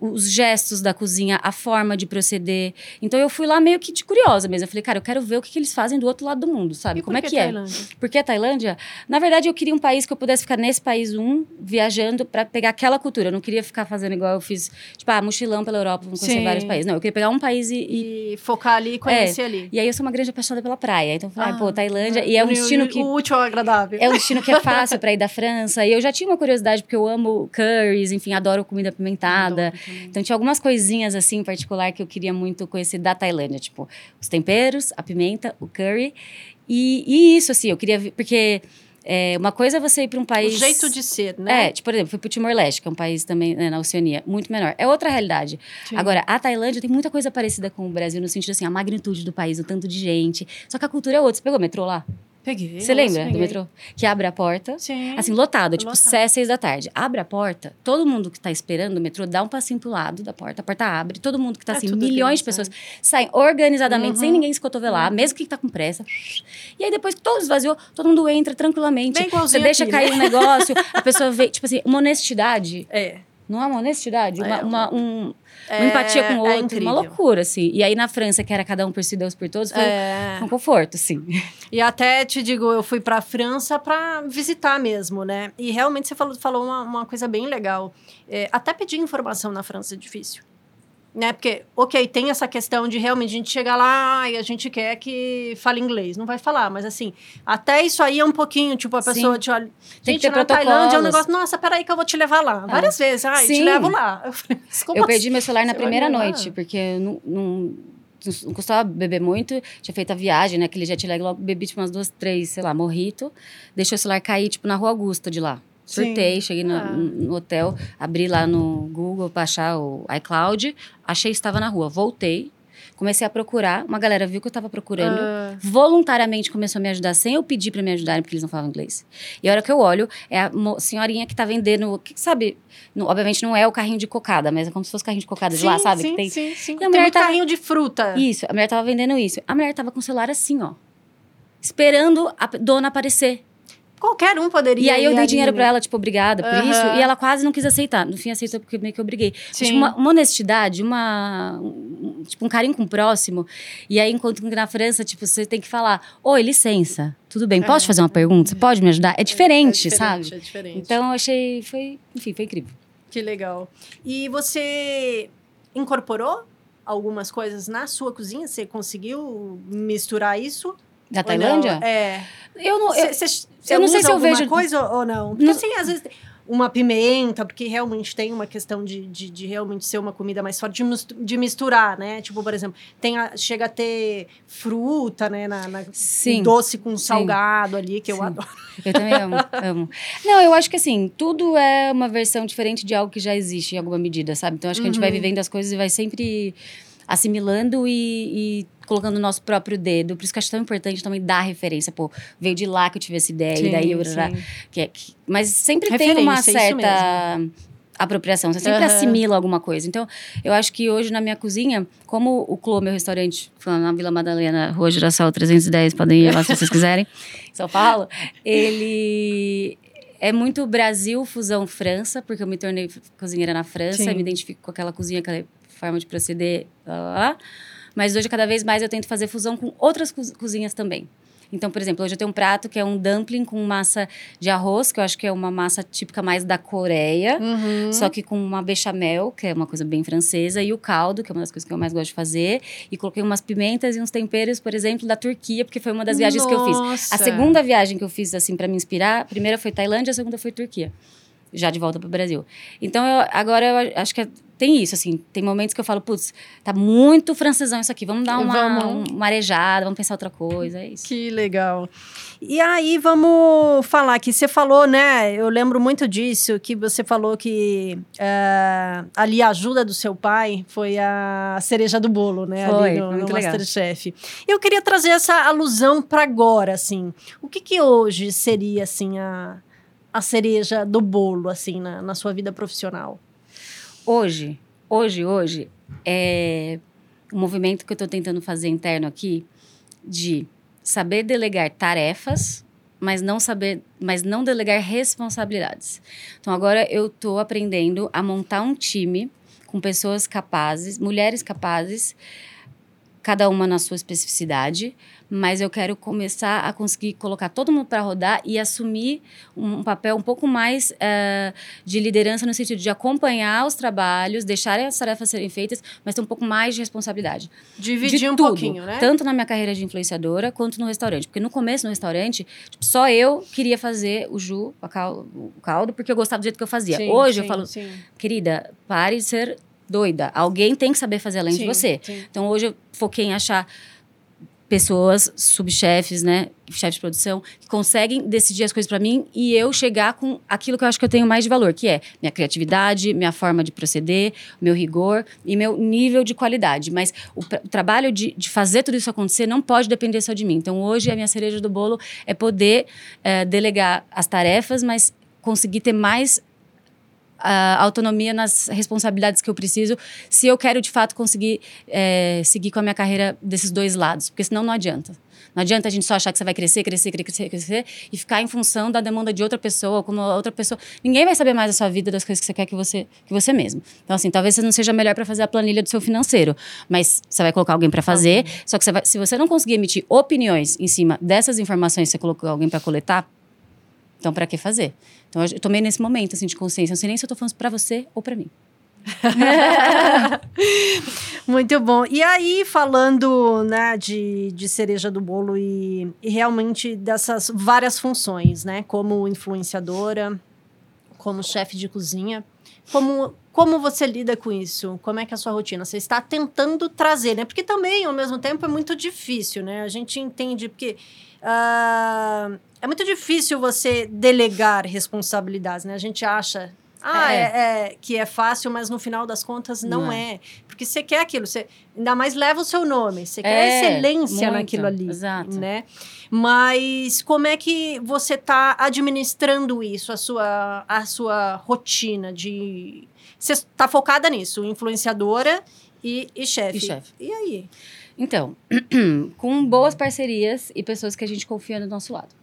os gestos da cozinha, a forma de proceder. Então eu fui lá meio que de curiosa mesmo. Eu falei, cara, eu quero ver o que, que eles fazem do outro lado do mundo, sabe? E Como é que, que é? Porque a Tailândia, na verdade, eu queria um país que eu pudesse ficar nesse país um, viajando para pegar aquela cultura. Eu não queria ficar fazendo igual eu fiz, tipo, ah, mochilão pela Europa, vamos conhecer Sim. vários países. Não, eu queria pegar um país e, e... e focar ali e conhecer é. ali. E aí eu sou uma grande apaixonada pela praia. Então eu falei, ah, pô, Tailândia, e é um destino que o útil ao agradável. É um destino que é fácil para ir da França. E eu já tinha uma curiosidade porque eu amo curries, enfim, adoro comida apimentada. Então tinha algumas coisinhas assim em particular que eu queria muito conhecer da Tailândia, tipo os temperos, a pimenta, o curry. E, e isso, assim, eu queria porque é, uma coisa é você ir para um país. O jeito de ser, né? É, tipo, por exemplo, fui para o Timor-Leste, que é um país também né, na Oceania, muito menor. É outra realidade. Sim. Agora, a Tailândia tem muita coisa parecida com o Brasil, no sentido assim, a magnitude do país, o tanto de gente. Só que a cultura é outra. Você pegou o metrô lá? Peguei. Você lembra peguei. do metrô? Que abre a porta. Sim. Assim, lotado, tipo, lotado. seis da tarde. Abre a porta, todo mundo que tá esperando o metrô dá um passinho pro lado da porta, a porta abre, todo mundo que tá é assim, milhões de pessoas saem organizadamente, uhum. sem ninguém se cotovelar, uhum. mesmo que tá com pressa. E aí depois que todo esvaziou, todo mundo entra tranquilamente. Bem Você deixa aqui, cair né? um negócio, a pessoa vê, tipo assim, uma honestidade. É. Não é uma honestidade? É, uma, uma, um, é, uma empatia com o é outro, é uma loucura, assim. E aí na França, que era cada um por si, Deus por todos, foi é. um conforto, assim. E até te digo, eu fui pra França pra visitar mesmo, né? E realmente você falou, falou uma, uma coisa bem legal. É, até pedir informação na França é difícil né? Porque, ok, tem essa questão de realmente a gente chegar lá e a gente quer que fale inglês. Não vai falar, mas assim, até isso aí é um pouquinho, tipo, a pessoa Sim. te olha. Gente, na Tailândia é um negócio, nossa, peraí que eu vou te levar lá. Ah. Várias vezes, ai, te levo lá. Eu, falei, eu perdi meu celular na primeira noite, porque eu não, não, não costumava beber muito, tinha feito a viagem, né? Aquele jet lag, logo bebi tipo umas duas, três, sei lá, morrito. Deixei o celular cair, tipo, na Rua Augusta de lá. Surtei, cheguei no, ah. no, hotel, abri lá no Google para achar o iCloud, achei que estava na rua, voltei, comecei a procurar, uma galera viu que eu estava procurando, ah. voluntariamente começou a me ajudar sem eu pedir para me ajudarem porque eles não falavam inglês. E a hora que eu olho, é a senhorinha que está vendendo, que, sabe, no, obviamente não é o carrinho de cocada, mas é como se fosse carrinho de cocada sim, de lá, sabe? Sim, que tem, sim, sim. E a mulher tem um tava, carrinho de fruta. Isso, a mulher tava vendendo isso. A mulher tava com o celular assim, ó, esperando a dona aparecer. Qualquer um poderia. E aí eu dei dinheiro para ela, tipo, obrigada por uhum. isso. E ela quase não quis aceitar. No fim, aceitou porque meio que obriguei. Tipo, uma, uma, honestidade, uma. Um, tipo, um carinho com o próximo. E aí, enquanto que na França, tipo, você tem que falar: Oi, licença, tudo bem, posso te fazer uma pergunta? Você pode me ajudar? É diferente, é, é diferente sabe? É diferente. Então eu achei. Foi, enfim, foi incrível. Que legal. E você incorporou algumas coisas na sua cozinha? Você conseguiu misturar isso? Da Tailândia? É. Eu não, eu, Cê, cê, eu não sei se eu alguma vejo- coisa ou não. Porque Não- assim, às vezes uma pimenta, porque realmente tem uma questão de, de, de realmente ser uma comida mais forte, de, mistu- de misturar, né? Tipo, por exemplo, tem a- chega a ter fruta, né? Na, na- Sim. doce com salgado ali, que eu Sim. adoro. Eu também amo, amo. Não, eu acho que assim, tudo é uma versão diferente de algo que já existe em alguma medida, sabe? Então acho que a gente vai Uhum. vivendo as coisas e vai sempre assimilando e, e colocando o nosso próprio dedo. Por isso que acho tão importante também dar referência. Pô, veio de lá que eu tive essa ideia, e daí eu. sim. Que é- que- mas sempre tem uma Referência, certa apropriação, você sempre Aham. assimila alguma coisa. Então, eu acho que hoje na minha cozinha, como o Clô, meu restaurante, na Vila Madalena, Rua Girassol 310, podem ir lá se vocês quiserem, em (laughs) São Paulo, ele é muito Brasil, fusão França, porque eu me tornei cozinheira na França, Sim. me identifico com aquela cozinha, aquela forma de proceder, lá, lá, lá. Mas hoje, cada vez mais, eu tento fazer fusão com outras coz- cozinhas também. Então, por exemplo, hoje eu tenho um prato que é um dumpling com massa de arroz, que eu acho que é uma massa típica mais da Coreia. Uhum. Só que com uma bechamel, que é uma coisa bem francesa, e o caldo, que é uma das coisas que eu mais gosto de fazer. E coloquei umas pimentas e uns temperos, por exemplo, da Turquia, porque foi uma das viagens que eu fiz. Nossa. A segunda viagem que eu fiz, assim, para me inspirar, a primeira foi Tailândia, a segunda foi Turquia. Já de volta pro Brasil. Então, eu- agora eu acho que é- tem isso, assim. Tem momentos que eu falo, putz, tá muito francesão isso aqui. Vamos dar uma, Vamos. uma arejada, vamos pensar outra coisa, é isso. Que legal. E aí, vamos falar que você falou, né? Eu lembro muito disso, que você falou que eh, ali a ajuda do seu pai foi a cereja do bolo, né? Foi, ali no, muito no legal. Masterchef. Eu queria trazer essa alusão para agora, assim. O que que hoje seria, assim, a, a cereja do bolo, assim, na, na sua vida profissional? Hoje, hoje, hoje, é um movimento que eu estou tentando fazer interno aqui de saber delegar tarefas, mas não saber, mas não delegar responsabilidades. Então agora eu estou aprendendo a montar um time com pessoas capazes, mulheres capazes, cada uma na sua especificidade, mas eu quero começar a conseguir colocar todo mundo para rodar e assumir um papel um pouco mais eh, de liderança no sentido de acompanhar os trabalhos, deixar as tarefas serem feitas, mas ter um pouco mais de responsabilidade. Dividir de um tudo, pouquinho, né? Tanto na minha carreira de influenciadora quanto no restaurante. Porque no começo, no restaurante, tipo, só eu queria fazer o ju, o caldo, porque eu gostava do jeito que eu fazia. Sim, Hoje eu sim, falo, sim. querida, pare de ser doida. Alguém tem que saber fazer além de Sim, você. sim. Então hoje eu foquei em achar pessoas, subchefes, né, chefes de produção, que conseguem decidir as coisas para mim e eu chegar com aquilo que eu acho que eu tenho mais de valor, que é minha criatividade, minha forma de proceder, meu rigor e meu nível de qualidade. Mas o, o trabalho de, de fazer tudo isso acontecer não pode depender só de mim. Então hoje a minha cereja do bolo é poder eh, delegar as tarefas, mas conseguir ter mais a autonomia nas responsabilidades que eu preciso, se eu quero de fato conseguir é, seguir com a minha carreira desses dois lados, porque senão não adianta. Não adianta a gente só achar que você vai crescer, crescer, crescer, crescer e ficar em função da demanda de outra pessoa, como outra pessoa. Ninguém vai saber mais da sua vida, das coisas que você quer que você, que você mesmo. Então, assim, talvez você não seja melhor para fazer a planilha do seu financeiro, mas você vai colocar alguém para fazer. Só que você vai- se você não conseguir emitir opiniões em cima dessas informações que você colocou alguém para coletar, então, para que fazer? Então, eu tomei nesse momento assim, de consciência. Não sei nem se eu tô falando para você ou para mim. (laughs) Muito bom. E aí, falando né, de, de cereja do bolo e, e realmente dessas várias funções, né? Como influenciadora, como chefe de cozinha, como, como você lida com isso? Como é que é a sua rotina? Você está tentando trazer, né? Porque também, ao mesmo tempo, é muito difícil, né? A gente entende porque... ah, é muito difícil você delegar responsabilidades, né? A gente acha... Ah, É. é- é, que é fácil, mas no final das contas não, Não é. Porque você quer aquilo, você ainda mais leva o seu nome, você quer É, excelência muito, naquilo ali, exato. né? Mas como é que você está administrando isso, a sua, a sua rotina de... Você está focada nisso, influenciadora e, e chefe. E chefe. E aí? Então, (clears throat) com boas parcerias e pessoas que a gente confia do nosso lado.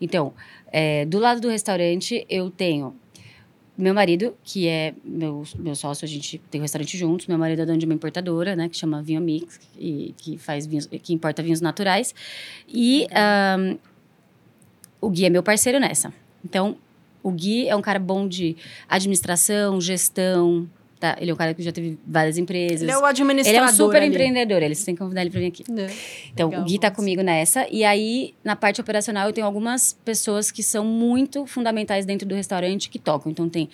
Então, é, do lado do restaurante, eu tenho meu marido, que é meu, meu sócio, a gente tem o restaurante juntos. Meu marido é dono de uma importadora, né, que chama Vinho Mix, e, que faz vinhos, que importa vinhos naturais. E ahn, o Gui é meu parceiro nessa. Então, O Gui é um cara bom de administração, gestão, tá? Ele é um cara que já teve várias empresas. Ele é o administrador Ele é um super ali. empreendedor, eles têm que convidar ele pra vir aqui. É. Então, Legal, o Gui tá vamos. comigo nessa. E aí, na parte operacional, eu tenho algumas pessoas que são muito fundamentais dentro do restaurante que tocam. Então, tem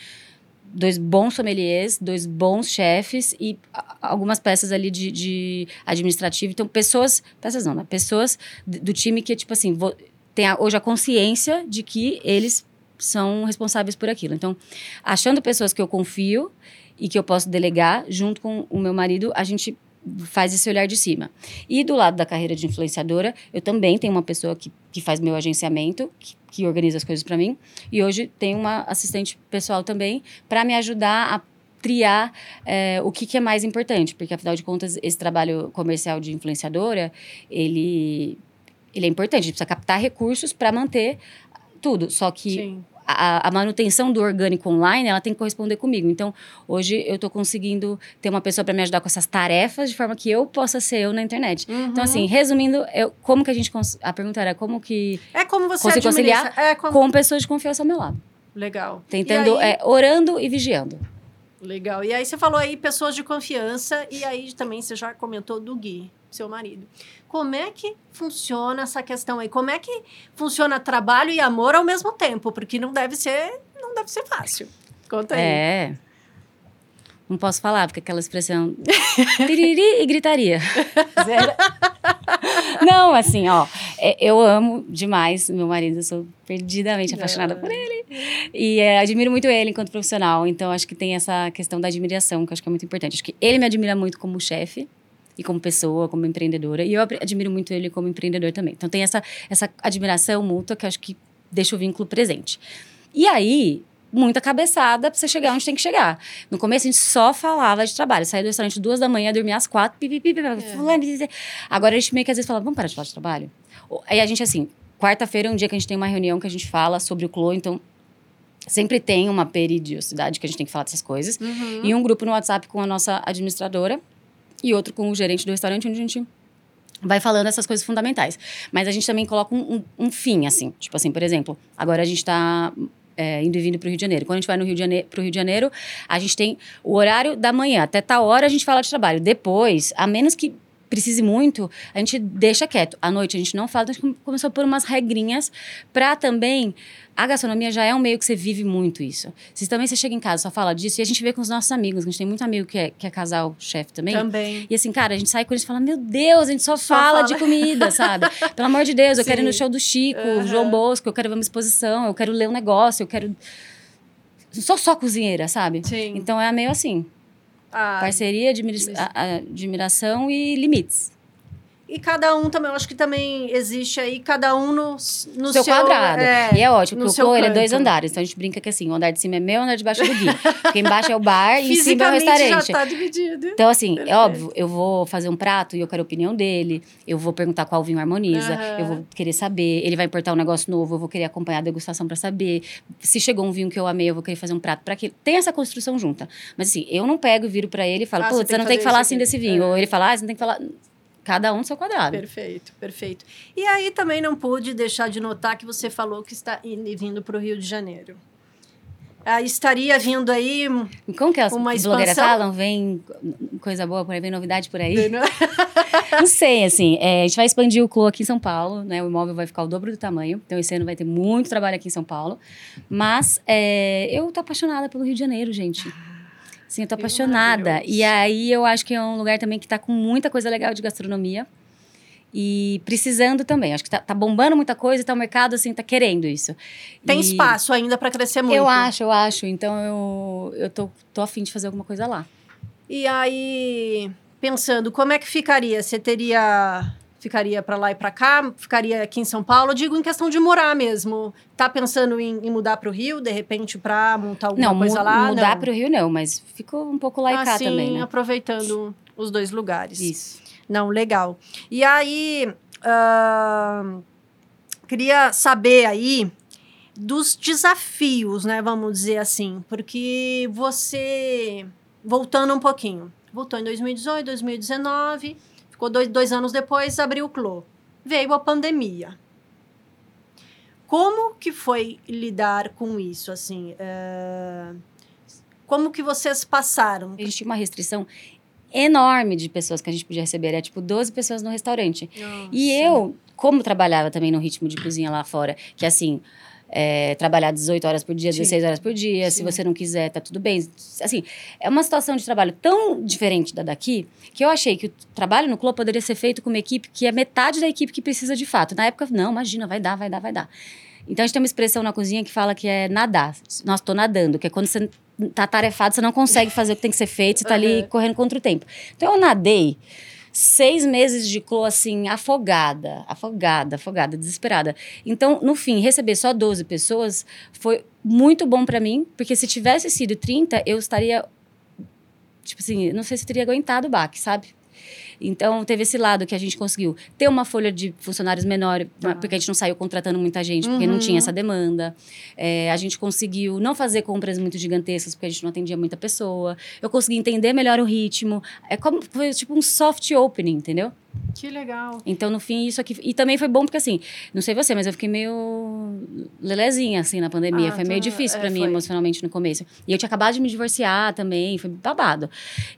dois bons sommeliers, dois bons chefes e algumas peças ali de, de administrativo. Então, pessoas... Peças não, né? Pessoas do time que, tipo assim, vo- tem a- hoje a consciência de que eles são responsáveis por aquilo. Então, achando pessoas que eu confio e que eu posso delegar, junto com o meu marido, a gente faz esse olhar de cima. E do lado da carreira de influenciadora, eu também tenho uma pessoa que, que faz meu agenciamento, que, que organiza as coisas para mim. E hoje tem uma assistente pessoal também para me ajudar a triar eh, o que, que é mais importante. Porque, afinal de contas, esse trabalho comercial de influenciadora, ele, ele é importante. A gente precisa captar recursos para manter tudo. Só que Sim. A, a manutenção do orgânico online, ela tem que corresponder comigo. Então, hoje eu tô conseguindo ter uma pessoa para me ajudar com essas tarefas de forma que eu possa ser eu na internet. Então, assim, resumindo, eu, como que a gente... A pergunta era como que... É como você Consigo conciliar É como... Com pessoas de confiança ao meu lado. Legal. Tentando, aí- é, orando e vigiando. Legal. E aí você falou aí pessoas de confiança e aí também você já comentou do Gui, seu marido. Como é que funciona essa questão aí? Como é que funciona trabalho e amor ao mesmo tempo? Porque não deve ser, não deve ser fácil. Conta aí. É. Não posso falar, porque aquela expressão... (laughs) piriri e gritaria. Zero. Não, assim, ó. é, eu amo demais meu marido. Eu sou perdidamente apaixonada por ele. E é, admiro muito ele enquanto profissional. Então, acho que tem essa questão da admiração, que eu acho que é muito importante. Acho que ele me admira muito como chefe e como pessoa, como empreendedora. E eu admiro muito ele como empreendedor também. Então, tem essa, essa admiração mútua que acho que deixa o vínculo presente. E aí, muita cabeçada pra você chegar onde tem que chegar. No começo, a gente só falava de trabalho. Saía do restaurante duas da manhã, dormia às quatro, pi, pi, pi, pi, pi, fulano, pi, pi, pi. Agora, a gente meio que às vezes fala, vamos parar de falar de trabalho? Aí a gente, assim, quarta-feira é um dia que a gente tem uma reunião que a gente fala sobre o Clô, então... Sempre tem uma peridiosidade que a gente tem que falar dessas coisas. Uhum. E um grupo no WhatsApp com a nossa administradora e outro com o gerente do restaurante, onde a gente vai falando essas coisas fundamentais. Mas a gente também coloca um, um- um fim, assim. Tipo assim, por exemplo, agora a gente está indo e vindo para o Rio de Janeiro. Quando a gente vai no Rio de Janeiro, Rio de Janeiro, a gente tem o horário da manhã. Até tal hora a gente fala de trabalho. Depois, a menos que precise muito, a gente deixa quieto. À noite a gente não fala, então a gente come- começou a pôr umas regrinhas para também... A gastronomia já é um meio que você vive muito isso. Se também você chega em casa só fala disso, e a gente vê com os nossos amigos, a gente tem muito amigo que é, que é casal chefe também. Também. E assim, cara, a gente sai com eles e fala: Meu Deus, a gente só, Só fala, fala. de comida, sabe? (laughs) Pelo amor de Deus, eu quero ir no show do Chico, Aham. João Bosco, eu quero ver uma exposição, eu quero ler um negócio, eu quero. Sou só cozinheira, sabe? Sim. Então é meio assim: Ah, parceria, admira- a- a- admiração e limites. E cada um também, eu acho que também existe aí, cada um no, no seu, quadrado. e é ótimo, porque o seu ele é dois andares. Então a gente brinca que assim: o andar de cima é meu, o andar de baixo é do Gui. porque embaixo é o bar e em cima é o Fisicamente já restaurante. tá dividido. Então, assim, Perfeito. é óbvio, eu vou fazer um prato e eu quero a opinião dele, eu vou perguntar qual vinho harmoniza, Aham. eu vou querer saber, ele vai importar um negócio novo, eu vou querer acompanhar a degustação pra saber. Se chegou um vinho que eu amei, eu vou querer fazer um prato para que tem essa construção junta. Mas assim, eu não pego e viro pra ele e falo, Ah, você putz, tem você não tem que falar assim aqui." desse vinho. É. Ou ele fala, ah, você não tem que falar. Cada um no seu quadrado. Perfeito, perfeito. E aí também não pude deixar de notar que você falou que está indo e vindo para o Rio de Janeiro. Ah, estaria vindo aí. Como que as Uma blogueiras expansão? falam? Vem coisa boa por aí, vem novidade por aí? (laughs) Não sei, assim, é, a gente vai expandir o Clô aqui em São Paulo, né? O imóvel vai ficar o dobro do tamanho, então esse ano vai ter muito trabalho aqui em São Paulo. Mas é, eu tô apaixonada pelo Rio de Janeiro, gente. Sim, eu tô apaixonada. E aí eu acho que é um lugar também que tá com muita coisa legal de gastronomia. E precisando também. Acho que tá, tá bombando muita coisa, tá o mercado, assim, tá querendo isso. Tem E espaço ainda para crescer muito. Eu acho, eu acho. Então eu, eu tô, tô afim de fazer alguma coisa lá. E aí, pensando, como é que ficaria? Você teria. Ficaria para lá e para cá? Ficaria aqui em São Paulo? Eu digo em questão de morar mesmo. Tá pensando em, em mudar para o Rio, de repente, para montar alguma não, coisa mu- lá? mudar para o Rio não, mas ficou um pouco lá e cá assim, também, né? aproveitando os dois lugares. Isso. Não, legal. E aí, ahn, queria saber aí dos desafios, né? Vamos dizer assim, porque você, voltando um pouquinho, voltou em 2018, 2019, ficou dois, dois anos depois, abriu o Clô. Veio a pandemia. Como que foi lidar com isso, assim? É, Como que vocês passaram? A gente tinha uma restrição enorme de pessoas que a gente podia receber. Era tipo 12 pessoas no restaurante. E eu, como trabalhava também no ritmo de cozinha lá fora, que assim, é, trabalhar 18 horas por dia, Sim. 16 horas por dia, Sim. se você não quiser, tá tudo bem. Assim, é uma situação de trabalho tão diferente da daqui, que eu achei que o trabalho no clube poderia ser feito com uma equipe que é metade da equipe que precisa de fato. Na época, não, imagina, vai dar, vai dar, vai dar. Então a gente tem uma expressão na cozinha que fala que é nadar. Nossa, tô nadando, que é quando você tá tarefado, você não consegue fazer o que tem que ser feito, você tá ali Uhum. correndo contra o tempo. Então eu nadei seis meses de clô, assim, afogada, afogada, afogada, desesperada. Então, no fim, receber só 12 pessoas foi muito bom pra mim, porque se tivesse sido 30, eu estaria, tipo assim, não sei se teria aguentado o baque, sabe? Então, teve esse lado que a gente conseguiu ter uma folha de funcionários menor, Tá. porque a gente não saiu contratando muita gente, porque Uhum. não tinha essa demanda. É, a gente conseguiu não fazer compras muito gigantescas, porque a gente não atendia muita pessoa. Eu consegui entender melhor o ritmo. É como, foi tipo um soft opening, entendeu? Que legal. Então, no fim, isso aqui. E também foi bom porque, assim, não sei você, mas eu fiquei meio lelezinha, assim, na pandemia. Ah, foi meio tá. difícil É, pra mim foi. emocionalmente no começo. E eu tinha acabado de me divorciar também, foi babado.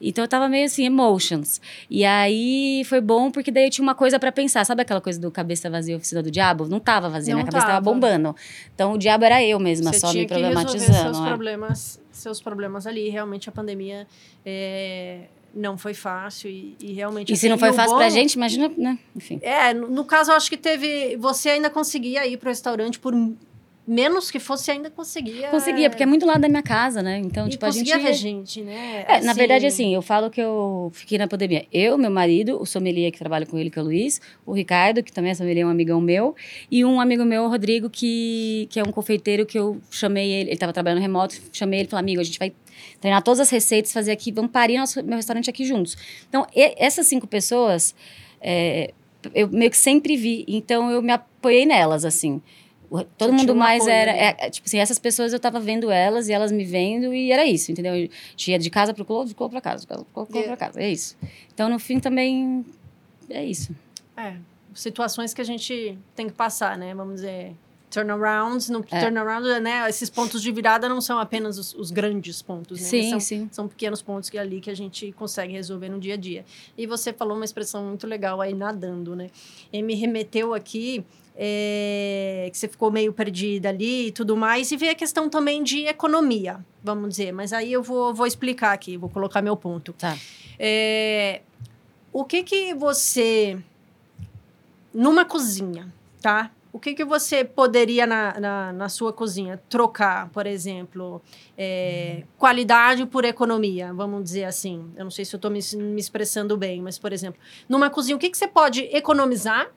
Então, eu tava meio assim, emotions. E aí foi bom porque daí eu tinha uma coisa pra pensar. Sabe aquela coisa do cabeça vazia, oficina do diabo? Não tava vazia, Não minha cabeça tava tava. bombando. Então, o diabo era eu mesma, Você só me que resolver problematizando. seus é. problemas, seus problemas ali. Realmente a pandemia é, não foi fácil e, e realmente. E se assim, não foi fácil bom- pra gente, imagina, né? Enfim. É, no, no caso, eu acho que teve. Você ainda conseguia ir pro restaurante por menos que fosse, ainda conseguia. Conseguia, porque é muito lado da minha casa, né? Então, e tipo, a gente. ver gente, né? É, na verdade, assim, eu falo que eu fiquei na pandemia. Eu, meu marido, o sommelier que trabalha com ele, que é o Luiz, o Ricardo, que também é sommelier, um amigão meu, e um amigo meu, o Rodrigo, que, que é um confeiteiro que eu chamei ele, ele estava trabalhando remoto, chamei ele e falei, amigo, a gente vai treinar todas as receitas, fazer aqui, vamos parir nosso, meu restaurante aqui juntos. Então, e- essas cinco pessoas, é, eu meio que sempre vi, então eu me apoiei nelas, assim. Todo mundo mais apoio era. ali. é, tipo assim, essas pessoas eu tava vendo elas e elas me vendo e era isso, entendeu? Eu tinha de casa pro clube, de clube pra casa, de pro clube É. pra casa. É isso. Então, no fim, também. É isso. É, situações que a gente tem que passar, né? Vamos dizer. Turnarounds, no, É. turnaround, né? Esses pontos de virada não são apenas os, os grandes pontos, né? sim, são, sim. são pequenos pontos que é ali que a gente consegue resolver no dia a dia. E você falou uma expressão muito legal aí, nadando, né? E me remeteu aqui é, que você ficou meio perdida ali e tudo mais, e veio a questão também de economia, vamos dizer. Mas aí eu vou, vou explicar aqui, vou colocar meu ponto. Tá. É, o que que você numa cozinha, tá? O que que você poderia na, na, na sua cozinha trocar, por exemplo, é, qualidade por economia, vamos dizer assim. Eu não sei se eu estou me, me expressando bem, mas por exemplo, numa cozinha, o que que você pode economizar?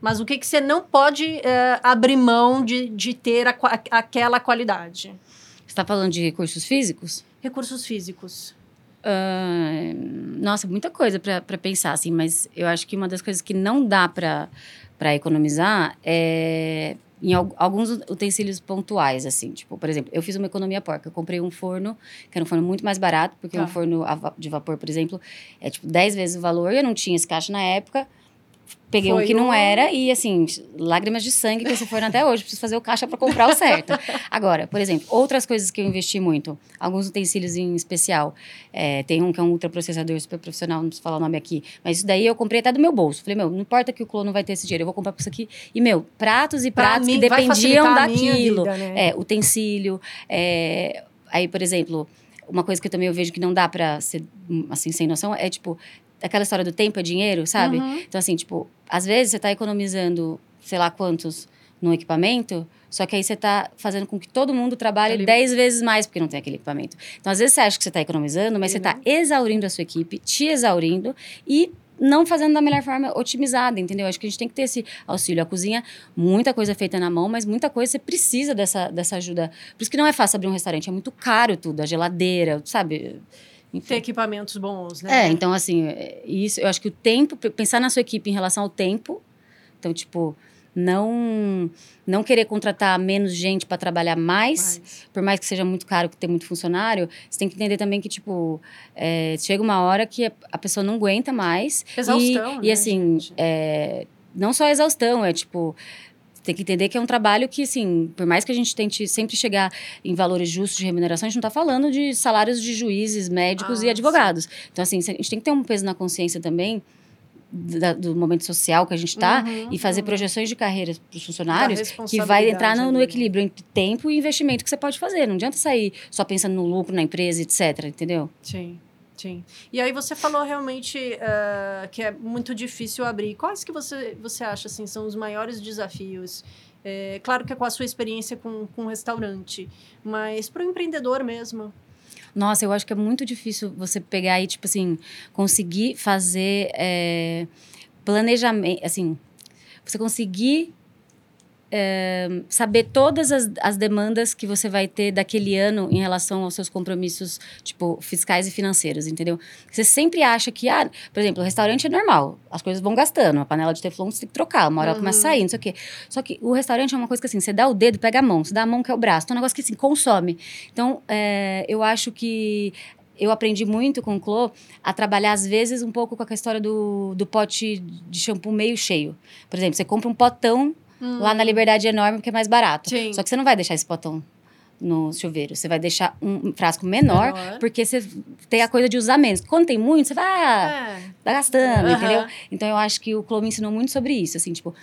Mas o que que você não pode é, abrir mão de, de ter a qua- aquela qualidade? Você tá falando de recursos físicos? Recursos físicos. Ah, nossa, muita coisa pra pra pensar, assim, mas eu acho que uma das coisas que não dá pra economizar é em al- alguns utensílios pontuais, assim. Tipo, por exemplo, eu fiz uma economia porca. Eu comprei um forno, que era um forno muito mais barato, porque Tá. um forno a va- de vapor, por exemplo, é tipo 10 vezes o valor. Eu não tinha esse caixa na época. Peguei Foi um que não era e, assim, lágrimas de sangue com esse forno até hoje. Preciso fazer o caixa para comprar o certo. (laughs) Agora, por exemplo, outras coisas que eu investi muito. Alguns utensílios em especial. É, tem um que é um ultraprocessador super profissional, não preciso falar o nome aqui. Mas isso daí eu comprei até do meu bolso. Falei, meu, não importa que o clone não vai ter esse dinheiro, eu vou comprar isso aqui. E, meu, pratos e Pra pratos mim, que dependiam daquilo. vida, né? É, utensílio. é, aí, por exemplo, uma coisa que eu também eu vejo que não dá pra ser, assim, sem noção, é, tipo, aquela história do tempo é dinheiro, sabe? Uhum. Então, assim, tipo, às vezes você tá economizando, sei lá quantos, no equipamento, só que aí você tá fazendo com que todo mundo trabalhe 10 vezes mais porque não tem aquele equipamento. Então, às vezes você acha que você tá economizando, mas você tá não. exaurindo a sua equipe, te exaurindo e não fazendo da melhor forma otimizada, entendeu? Acho que a gente tem que ter esse auxílio. A cozinha, muita coisa é feita na mão, mas muita coisa você precisa dessa, dessa ajuda. Por isso que não é fácil abrir um restaurante, é muito caro tudo, a geladeira, sabe? Enfim. Ter equipamentos bons, né? É, então assim, é, isso, eu acho que o tempo, pensar na sua equipe em relação ao tempo, então, tipo, não não querer contratar menos gente para trabalhar mais, Mas- por mais que seja muito caro que ter muito funcionário, você tem que entender também que, tipo, é, chega uma hora que a, pessoa não aguenta mais. Exaustão, e, né, e assim, é, não só exaustão, é tipo. Tem que entender que é um trabalho que, assim, por mais que a gente tente sempre chegar em valores justos de remuneração, a gente não está falando de salários de juízes, médicos Ah, e advogados. Então, assim, a gente tem que ter um peso na consciência também da- do momento social que a gente está Uhum, e fazer uhum. projeções de carreira para os funcionários que vai entrar no, no né? equilíbrio entre tempo e investimento que você pode fazer. Não adianta sair só pensando no lucro na empresa, etc. Entendeu? Sim, sim. E aí você falou realmente ah, que é muito difícil abrir. Quais que você, você acha assim, são os maiores desafios? É, claro que é com a sua experiência com, com restaurante, mas para o empreendedor mesmo. Nossa, eu acho que é muito difícil você pegar e, tipo assim, conseguir fazer é, planejamento, assim, você conseguir é, saber todas as, as demandas que você vai ter daquele ano em relação aos seus compromissos, tipo, fiscais e financeiros, entendeu? Você sempre acha que, ah, por exemplo, o restaurante é normal, as coisas vão gastando, uma panela de teflon você tem que trocar, uma hora ela começa a sair, não sei o quê. Só que o restaurante é uma coisa que, assim, você dá o dedo, pega a mão, você dá a mão que é o braço, então é um negócio que, assim, consome. Então, é, eu acho que eu aprendi muito com o Clô a trabalhar, às vezes, um pouco com a história do, do pote de shampoo meio cheio. Por exemplo, você compra um potão lá na Liberdade Enorme porque é mais barato. Sim. Só que você não vai deixar esse potão no chuveiro. Você vai deixar um frasco menor, Menor. porque você tem a coisa de usar menos. Quando tem muito, você vai... Ah, É. tá gastando, entendeu? Então eu acho que o Clô me ensinou muito sobre isso, assim, tipo,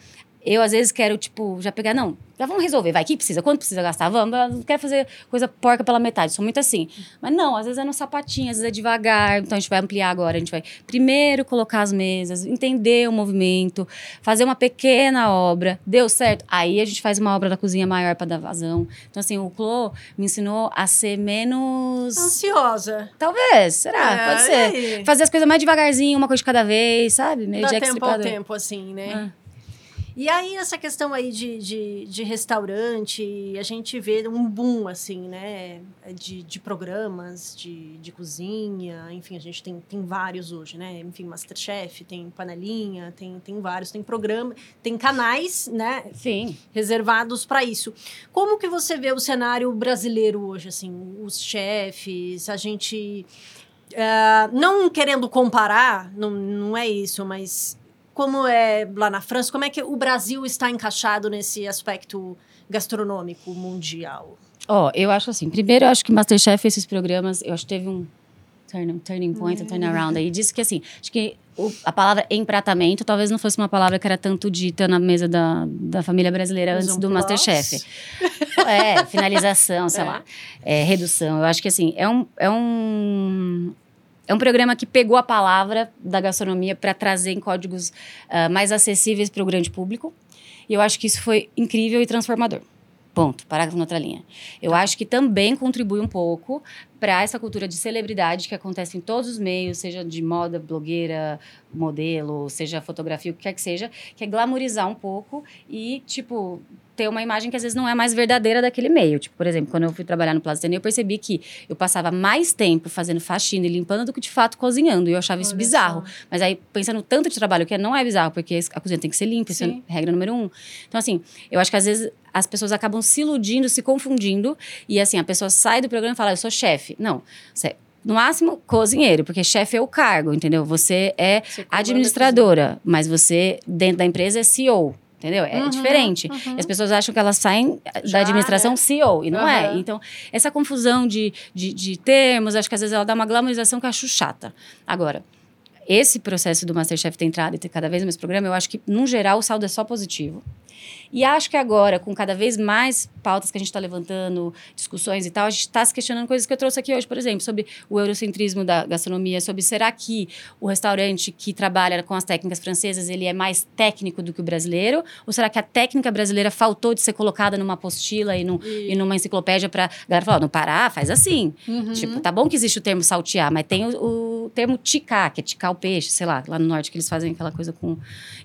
eu às vezes quero, tipo, já pegar, não, já vamos resolver, vai, que precisa, quanto precisa gastar, vamos, eu não quero fazer coisa porca pela metade, sou muito assim. Mas não, às vezes é no sapatinho, às vezes é devagar, então a gente vai ampliar agora, a gente vai primeiro colocar as mesas, entender o movimento, fazer uma pequena obra, deu certo? Aí a gente faz uma obra da cozinha maior para dar vazão. Então assim, o Clô me ensinou a ser menos... Ansiosa. Talvez, será? É, Pode ser. Fazer as coisas mais devagarzinho, uma coisa de cada vez, sabe? Meio Dá tempo ao tempo, assim, né? Ah. E aí, essa questão aí de, de, de restaurante, a gente vê um boom, assim, né? De, de programas, de, de cozinha, enfim, a gente tem, tem vários hoje, né? Enfim, Masterchef, tem panelinha, tem, tem vários, tem programa, tem canais, né? Sim. reservados para isso. Como que você vê o cenário brasileiro hoje, assim, os chefes, a gente ah, não querendo comparar, não, não é isso, mas como é lá na França, como é que o Brasil está encaixado nesse aspecto gastronômico mundial? Ó, eu acho assim, primeiro eu acho que Masterchef, esses programas, eu acho que teve um turn, turning point, um turnaround aí, disse que assim, acho que o- a palavra empratamento talvez não fosse uma palavra que era tanto dita na mesa da, da família brasileira Mas antes um do plus. Masterchef. É, finalização, sei É. lá. É, redução. Eu acho que assim, é um. É um é um programa que pegou a palavra da gastronomia para trazer em códigos ah, mais acessíveis para o grande público. E eu acho que isso foi incrível e transformador. Ponto. Parágrafo na outra linha. Eu acho que também contribui um pouco para essa cultura de celebridade que acontece em todos os meios, seja de moda, blogueira, modelo, seja fotografia, o que quer que seja, que é glamorizar um pouco e, tipo, ter uma imagem que às vezes não é mais verdadeira daquele meio. Tipo, por exemplo, quando eu fui trabalhar no Plaza Ateneu, eu percebi que eu passava mais tempo fazendo faxina e limpando do que de fato cozinhando. E eu achava isso Olha bizarro. só. Mas aí, pensando tanto de trabalho que é, não é bizarro, porque a cozinha tem que ser limpa, isso é Sim. regra número um. Então, assim, eu acho que às vezes as pessoas acabam se iludindo, se confundindo. E assim, a pessoa sai do programa e fala, eu sou chefe. Não, você no máximo, cozinheiro, porque chefe é o cargo, entendeu? Você é Você administradora, mas você, dentro da empresa, é CEO. Entendeu? É Uhum, diferente. uhum. E as pessoas acham que elas saem Já, da administração né? CEO, e não é. Aham. Então, essa confusão de, de, de termos, acho que às vezes ela dá uma glamorização que eu acho chata. Agora, esse processo do Masterchef ter entrado e ter cada vez mais programa, eu acho que, no geral, o saldo é só positivo. E acho que agora, com cada vez mais pautas que a gente está levantando, discussões e tal, a gente está se questionando coisas que eu trouxe aqui hoje, por exemplo, sobre o eurocentrismo da gastronomia, sobre será que o restaurante que trabalha com as técnicas francesas, ele é mais técnico do que o brasileiro? Ou será que a técnica brasileira faltou de ser colocada numa apostila e, num, e numa enciclopédia para galera falar, ó, no Pará faz assim. Uhum. Tipo, tá bom que existe o termo saltear, mas tem o, o termo ticar, que é ticar o peixe, sei lá, lá no norte que eles fazem aquela coisa com.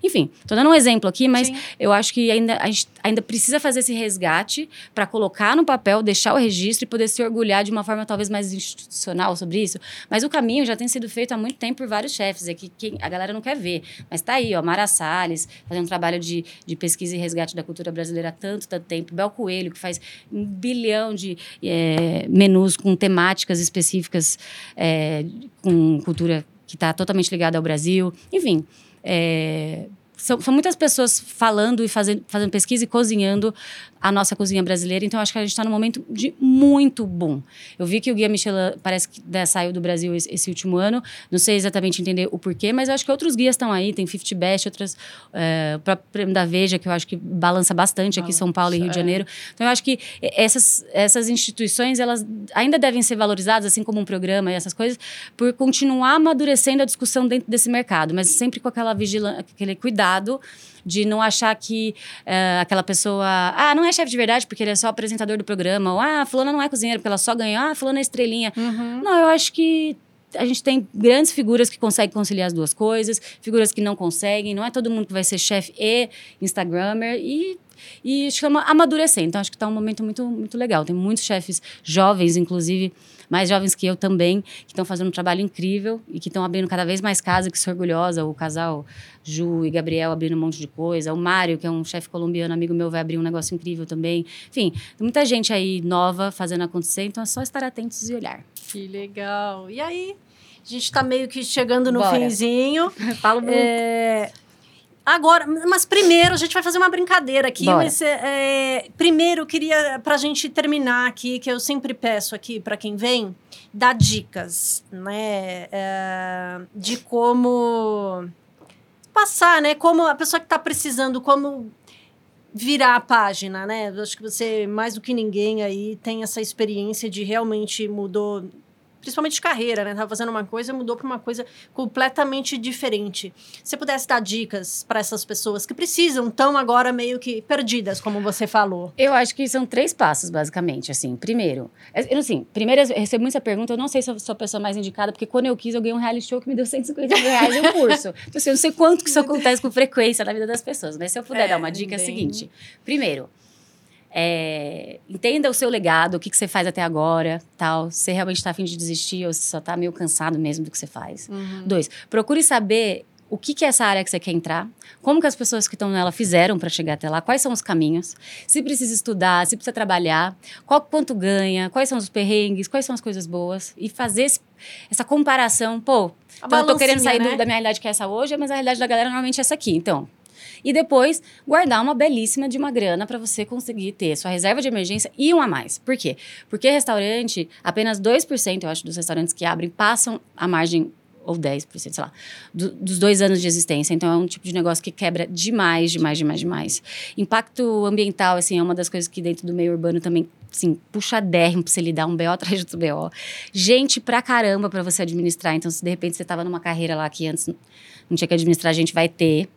Enfim, tô dando um exemplo aqui, mas Sim. eu acho que ainda, a gente ainda precisa fazer esse resgate para colocar no papel, deixar o registro e poder se orgulhar de uma forma talvez mais institucional sobre isso. Mas o caminho já tem sido feito há muito tempo por vários chefes, é que a galera não quer ver. Mas tá aí, ó, Mara Salles, fazendo um trabalho de, de pesquisa e resgate da cultura brasileira há tanto, tanto tempo. Bel Coelho, que faz um bilhão de é, menus com temáticas específicas, é, com cultura que está totalmente ligada ao Brasil. Enfim, é, são, são muitas pessoas falando e fazendo, fazendo pesquisa e cozinhando a nossa cozinha brasileira. Então, acho que a gente está num momento de muito bom. Eu vi que o Guia Michelin parece que né, saiu do Brasil esse, esse, último ano. Não sei exatamente entender o porquê, mas acho que outros guias estão aí. Tem 50 Best, outras... É, o próprio Prêmio da Veja, que eu acho que balança bastante aqui em São Paulo e Rio é. de Janeiro. Então, eu acho que essas, essas instituições, elas ainda devem ser valorizadas, assim como um programa e essas coisas, por continuar amadurecendo a discussão dentro desse mercado, mas sempre com aquela vigilância, aquele cuidado de não achar que uh, aquela pessoa, ah, não é chefe de verdade porque ele é só apresentador do programa, ou ah, fulana não é cozinheira porque ela só ganhou, ah, fulana é estrelinha. Uhum. Não, eu acho que a gente tem grandes figuras que conseguem conciliar as duas coisas, figuras que não conseguem, não é todo mundo que vai ser chefe e Instagrammer, e e chama amadurecer. Então, acho que está um momento muito, muito legal. Tem muitos chefes jovens, inclusive mais jovens que eu também, que estão fazendo um trabalho incrível e que estão abrindo cada vez mais casa, que sou orgulhosa. O casal Ju e Gabriel abrindo um monte de coisa. O Mário, que é um chefe colombiano, amigo meu, vai abrir um negócio incrível também. Enfim, tem muita gente aí nova fazendo acontecer, então é só estar atentos e olhar. Que legal. E aí? A gente está meio que chegando no Bora. finzinho. (laughs) Falo muito. É... Agora, mas primeiro a gente vai fazer uma brincadeira aqui. Bora. Mas é, primeiro eu queria, para a gente terminar aqui, que eu sempre peço aqui para quem vem, dar dicas, né? É, de como passar, né? Como a pessoa que está precisando, como virar a página, né? Eu acho que você, mais do que ninguém aí, tem essa experiência de realmente mudou principalmente de carreira, né? Tava fazendo uma coisa e mudou para uma coisa completamente diferente. Se você pudesse dar dicas para essas pessoas que precisam, tão agora meio que perdidas, como você falou. Eu acho que são três passos, basicamente, assim. Primeiro, eu, assim, primeiro eu recebo muita pergunta, eu não sei se eu sou a pessoa mais indicada, porque quando eu quis, eu ganhei um reality show que me deu 150 mil reais em um curso. (laughs) Então, assim, eu não sei quanto que isso acontece com frequência na vida das pessoas, mas se eu puder é, dar uma dica, bem... é a seguinte. Primeiro, é, entenda o seu legado, o que, que você faz até agora, tal. Se realmente está afim de desistir ou se só está meio cansado mesmo do que você faz. Uhum. Dois, procure saber o que, que é essa área que você quer entrar, como que as pessoas que estão nela fizeram para chegar até lá, quais são os caminhos, se precisa estudar, se precisa trabalhar, qual quanto ganha, quais são os perrengues, quais são as coisas boas e fazer esse, essa comparação. Pô, então eu tô querendo sair né? do, da minha realidade que é essa hoje, mas a realidade da galera normalmente é essa aqui. Então, e depois guardar uma belíssima de uma grana para você conseguir ter sua reserva de emergência e um a mais. Por quê? Porque restaurante, apenas 2%, eu acho, dos restaurantes que abrem passam a margem ou 10%, sei lá, do, dos dois anos de existência. Então, é um tipo de negócio que quebra demais, demais, demais, demais. Impacto ambiental, assim, é uma das coisas que dentro do meio urbano também, assim, puxadérrimo pra você lidar um BO (laughs) atrás do BO. Gente pra caramba pra você administrar. Então, se de repente você tava numa carreira lá que antes não tinha que administrar, a gente vai ter.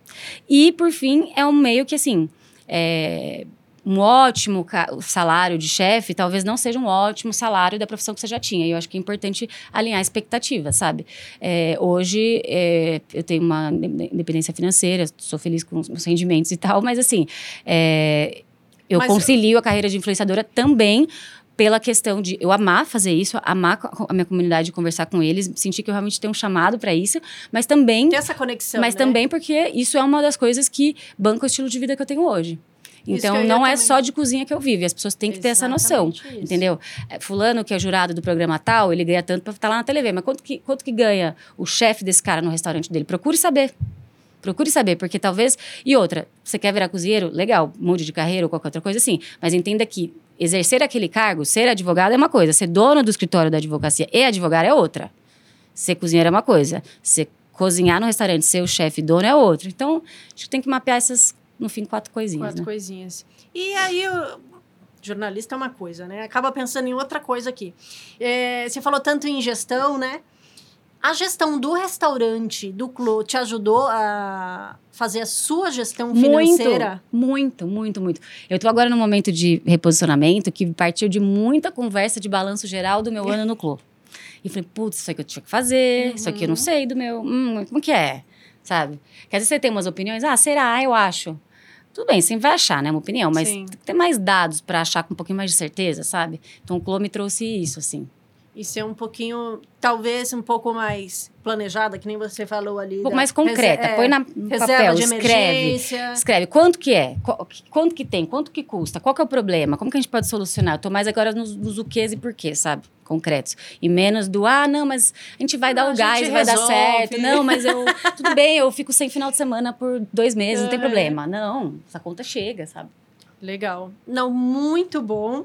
E, por fim, é um meio que, assim, é, um ótimo salário de chefe talvez não seja um ótimo salário da profissão que você já tinha. E eu acho que é importante alinhar a expectativa, sabe? É, hoje é, eu tenho uma independência financeira, sou feliz com os meus rendimentos e tal, mas assim, é, eu mas concilio eu... a carreira de influenciadora também pela questão de eu amar fazer isso, amar a minha comunidade, conversar com eles, sentir que eu realmente tenho um chamado para isso, mas também ter essa conexão, mas né? também porque isso é uma das coisas que banca o estilo de vida que eu tenho hoje. Então, não é também. só de cozinha que eu vivo. As pessoas têm que ter essa noção. Isso. Entendeu? É, fulano, que é jurado do programa tal, ele ganha tanto para estar lá na TV. Mas quanto que, quanto que ganha o chefe desse cara no restaurante dele? Procure saber. Procure saber, porque talvez. E outra, você quer virar cozinheiro? Legal, mude de carreira ou qualquer outra coisa assim. Mas entenda que exercer aquele cargo, ser advogado é uma coisa, ser dono do escritório da advocacia e advogar é outra. Ser cozinheiro é uma coisa, ser cozinhar no restaurante, ser o chefe dono é outra. Então, acho que tem que mapear essas, no fim, quatro coisinhas. Quatro né? coisinhas. E aí, jornalista é uma coisa, né? Acaba pensando em outra coisa aqui. É, você falou tanto em gestão, né? A gestão do restaurante, do Clô, te ajudou a fazer a sua gestão financeira? Muito, muito, muito, muito. Eu estou agora num momento de reposicionamento que partiu de muita conversa de balanço geral do meu ano no Clô. E falei, putz, isso aqui eu tinha que fazer, uhum. isso aqui eu não uhum. sei do meu. Hum, como que é? Sabe? Quer dizer, você tem umas opiniões, ah, será? Eu acho. Tudo bem, você vai achar, né? Uma opinião, mas Sim. tem que ter mais dados para achar com um pouquinho mais de certeza, sabe? Então o Clô me trouxe isso, assim e ser um pouquinho, talvez um pouco mais planejada, que nem você falou ali. Um pouco mais concreta. Põe na é, papel, escreve. Escreve. Quanto que é? Quanto que tem? Quanto que custa? Qual que é o problema? Como que a gente pode solucionar? Eu tô mais agora nos, nos o e porquê, sabe? concretos. E menos do, ah, não, mas a gente vai dar o gás, vai dar certo. Não, mas eu. Tudo bem, eu fico sem final de semana por dois meses, não tem É. problema. Não, essa conta chega, sabe? Legal. Não, muito bom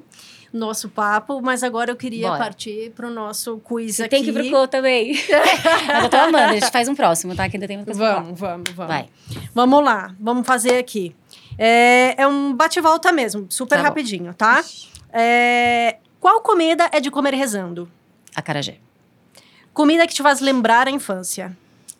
nosso papo, mas agora eu queria Bora. partir para o nosso quiz Você aqui. tem que ir pro Clô também. (laughs) mas eu tô amando, a gente faz um próximo, tá? Que ainda tem muita coisa. Vamos, vamos, vamos. Vai. Vamos lá, vamos fazer aqui. É, é um bate-volta mesmo, super Tá rapidinho, tá? É, qual comida é de comer rezando? Acarajé. Comida que te faz lembrar a infância.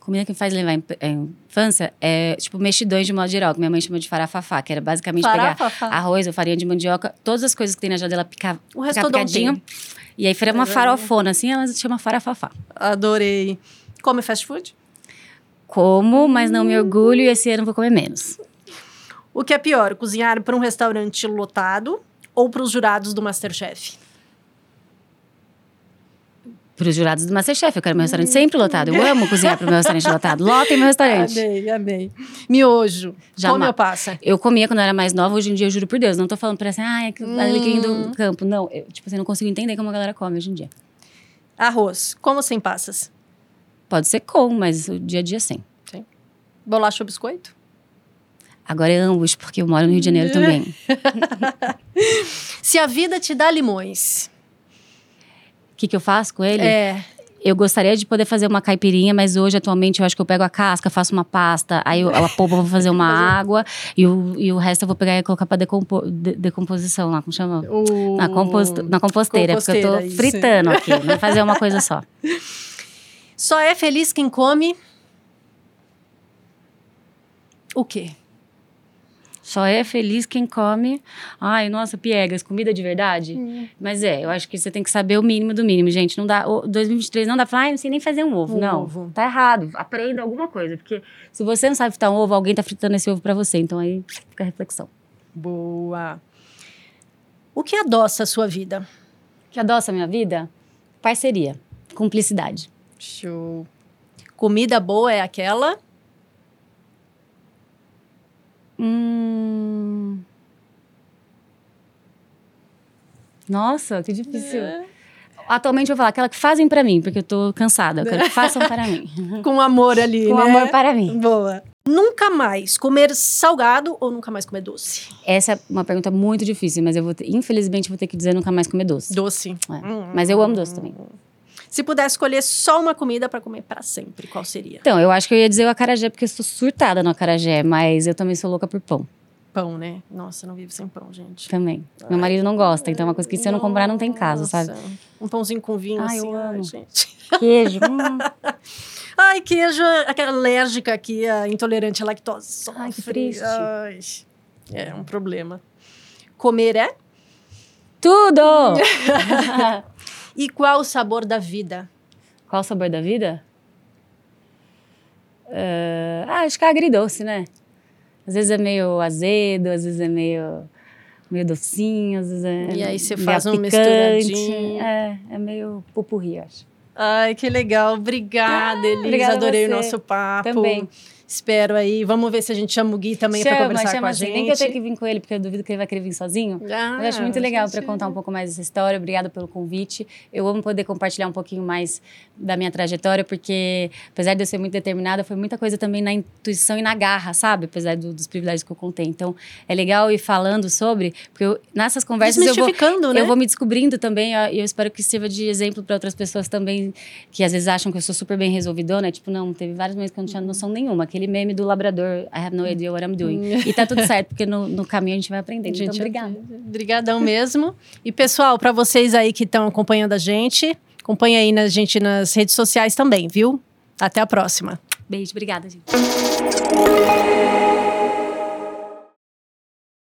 Comida que me faz lembrar a infância é, tipo, mexidões de modo geral, que minha mãe chama de farafafá, que era basicamente pegar Farafafá. arroz ou farinha de mandioca, todas as coisas que tem na geladeira, picar, O restodonte. picadinho. E aí faria uma é- farofona, assim, ela se chama farafafá. Adorei. Come fast food? Como, mas não me orgulho e esse ano vou comer menos. O que é pior, cozinhar para um restaurante lotado ou para os jurados do Masterchef? Para os jurados do Masterchef, eu quero meu restaurante sempre lotado. Eu amo cozinhar para o meu restaurante lotado. Lotem meu restaurante. (laughs) Amei, amei. Miojo. Jamais. Come ou passa? Eu comia quando eu era mais nova, hoje em dia eu juro por Deus. Não tô falando pra assim, ah, é que Hum. do campo. Não, eu, tipo assim, não consigo entender como a galera come hoje em dia. Arroz. Como sem passas? Pode ser com, mas o dia a dia sem. Bolacha ou biscoito? Agora é ambos, porque eu moro no Rio de Janeiro também. (laughs) Se a vida te dá limões. O que, que eu faço com ele? É. Eu gostaria de poder fazer uma caipirinha, mas hoje, atualmente, eu acho que eu pego a casca, faço uma pasta, aí eu, a polpa eu vou fazer uma (laughs) água e o, e o resto eu vou pegar e colocar pra decompo, de- decomposição lá, como chama? O... Na, na composteira, porque eu Composteira, tô isso. fritando aqui, não vou fazer uma coisa só. Só é feliz quem come. O quê? Só é feliz quem come. Ai, nossa, piegas, comida de verdade. Mas é, eu acho que você tem que saber o mínimo do mínimo, gente. Não dá. o 2023 não dá pra falar, ai, não sei nem fazer um ovo. Um não, ovo. tá errado. Aprenda alguma coisa. Porque se você não sabe fritar um ovo, alguém tá fritando esse ovo pra você. Então aí fica a reflexão. Boa. O que adoça a sua vida? O que adoça a minha vida? Parceria, cumplicidade. Show. Comida boa é aquela? Hum. Nossa, que difícil. Atualmente eu vou falar aquela que fazem pra mim, porque eu tô cansada. Que façam para mim. (laughs) Com amor ali, Com né? amor para mim. Boa. Nunca mais comer salgado ou nunca mais comer doce? Essa é uma pergunta muito difícil, mas eu vou ter- infelizmente vou ter que dizer nunca mais comer doce. Doce. É. Hum. Mas eu amo doce também. Se pudesse escolher só uma comida para comer para sempre, qual seria? Então, eu acho que eu ia dizer o acarajé, porque eu sou surtada no acarajé, mas eu também sou louca por pão Pão, né? Nossa, eu não vivo sem pão, gente. também. Meu marido não gosta, então é uma coisa que se eu não comprar, não tem casa, sabe? Um pãozinho com vinho Ai, assim, eu ai, amo. gente. (laughs) Queijo. hum. Ai, queijo, aquela alérgica aqui, a intolerante à lactose. Ai, que Sofre. triste. Ai, é um problema. Comer é? Tudo! (laughs) E qual o sabor da vida? Qual o sabor da vida? Eh, ah, acho que é agridoce, né? Às vezes é meio azedo, às vezes é meio, meio docinho, às vezes é. E aí você faz um picante. misturadinho. É, é meio pupurri, acho. Ai, que legal. Obrigada, Elisa. obrigada Adorei o nosso papo. Também. Espero aí. Vamos ver se a gente chama o Gui também para conversar chama com a assim. gente. Nem que eu tenha que vir com ele, porque eu duvido que ele vai querer vir sozinho. Ah, Mas eu acho muito legal para contar um pouco mais dessa história. Obrigada pelo convite. Eu amo poder compartilhar um pouquinho mais da minha trajetória, porque apesar de eu ser muito determinada, foi muita coisa também na intuição e na garra, sabe? Apesar do- dos privilégios que eu contei. Então, é legal ir falando sobre, porque eu- nessas conversas eu vou, né? eu vou me descobrindo também, e eu espero que sirva de exemplo para outras pessoas também, que às vezes acham que eu sou super bem resolvidona. Tipo, não, teve vários meses que eu não tinha noção nenhuma. Aquele meme do labrador, I have no idea what I'm doing. E tá tudo (laughs) certo, porque no, no caminho a gente vai aprendendo. então, obrigada. Obrigadão mesmo. E pessoal, para vocês aí que estão acompanhando a gente, acompanha aí na gente nas redes sociais também, viu? Até a próxima. Beijo, obrigada, gente.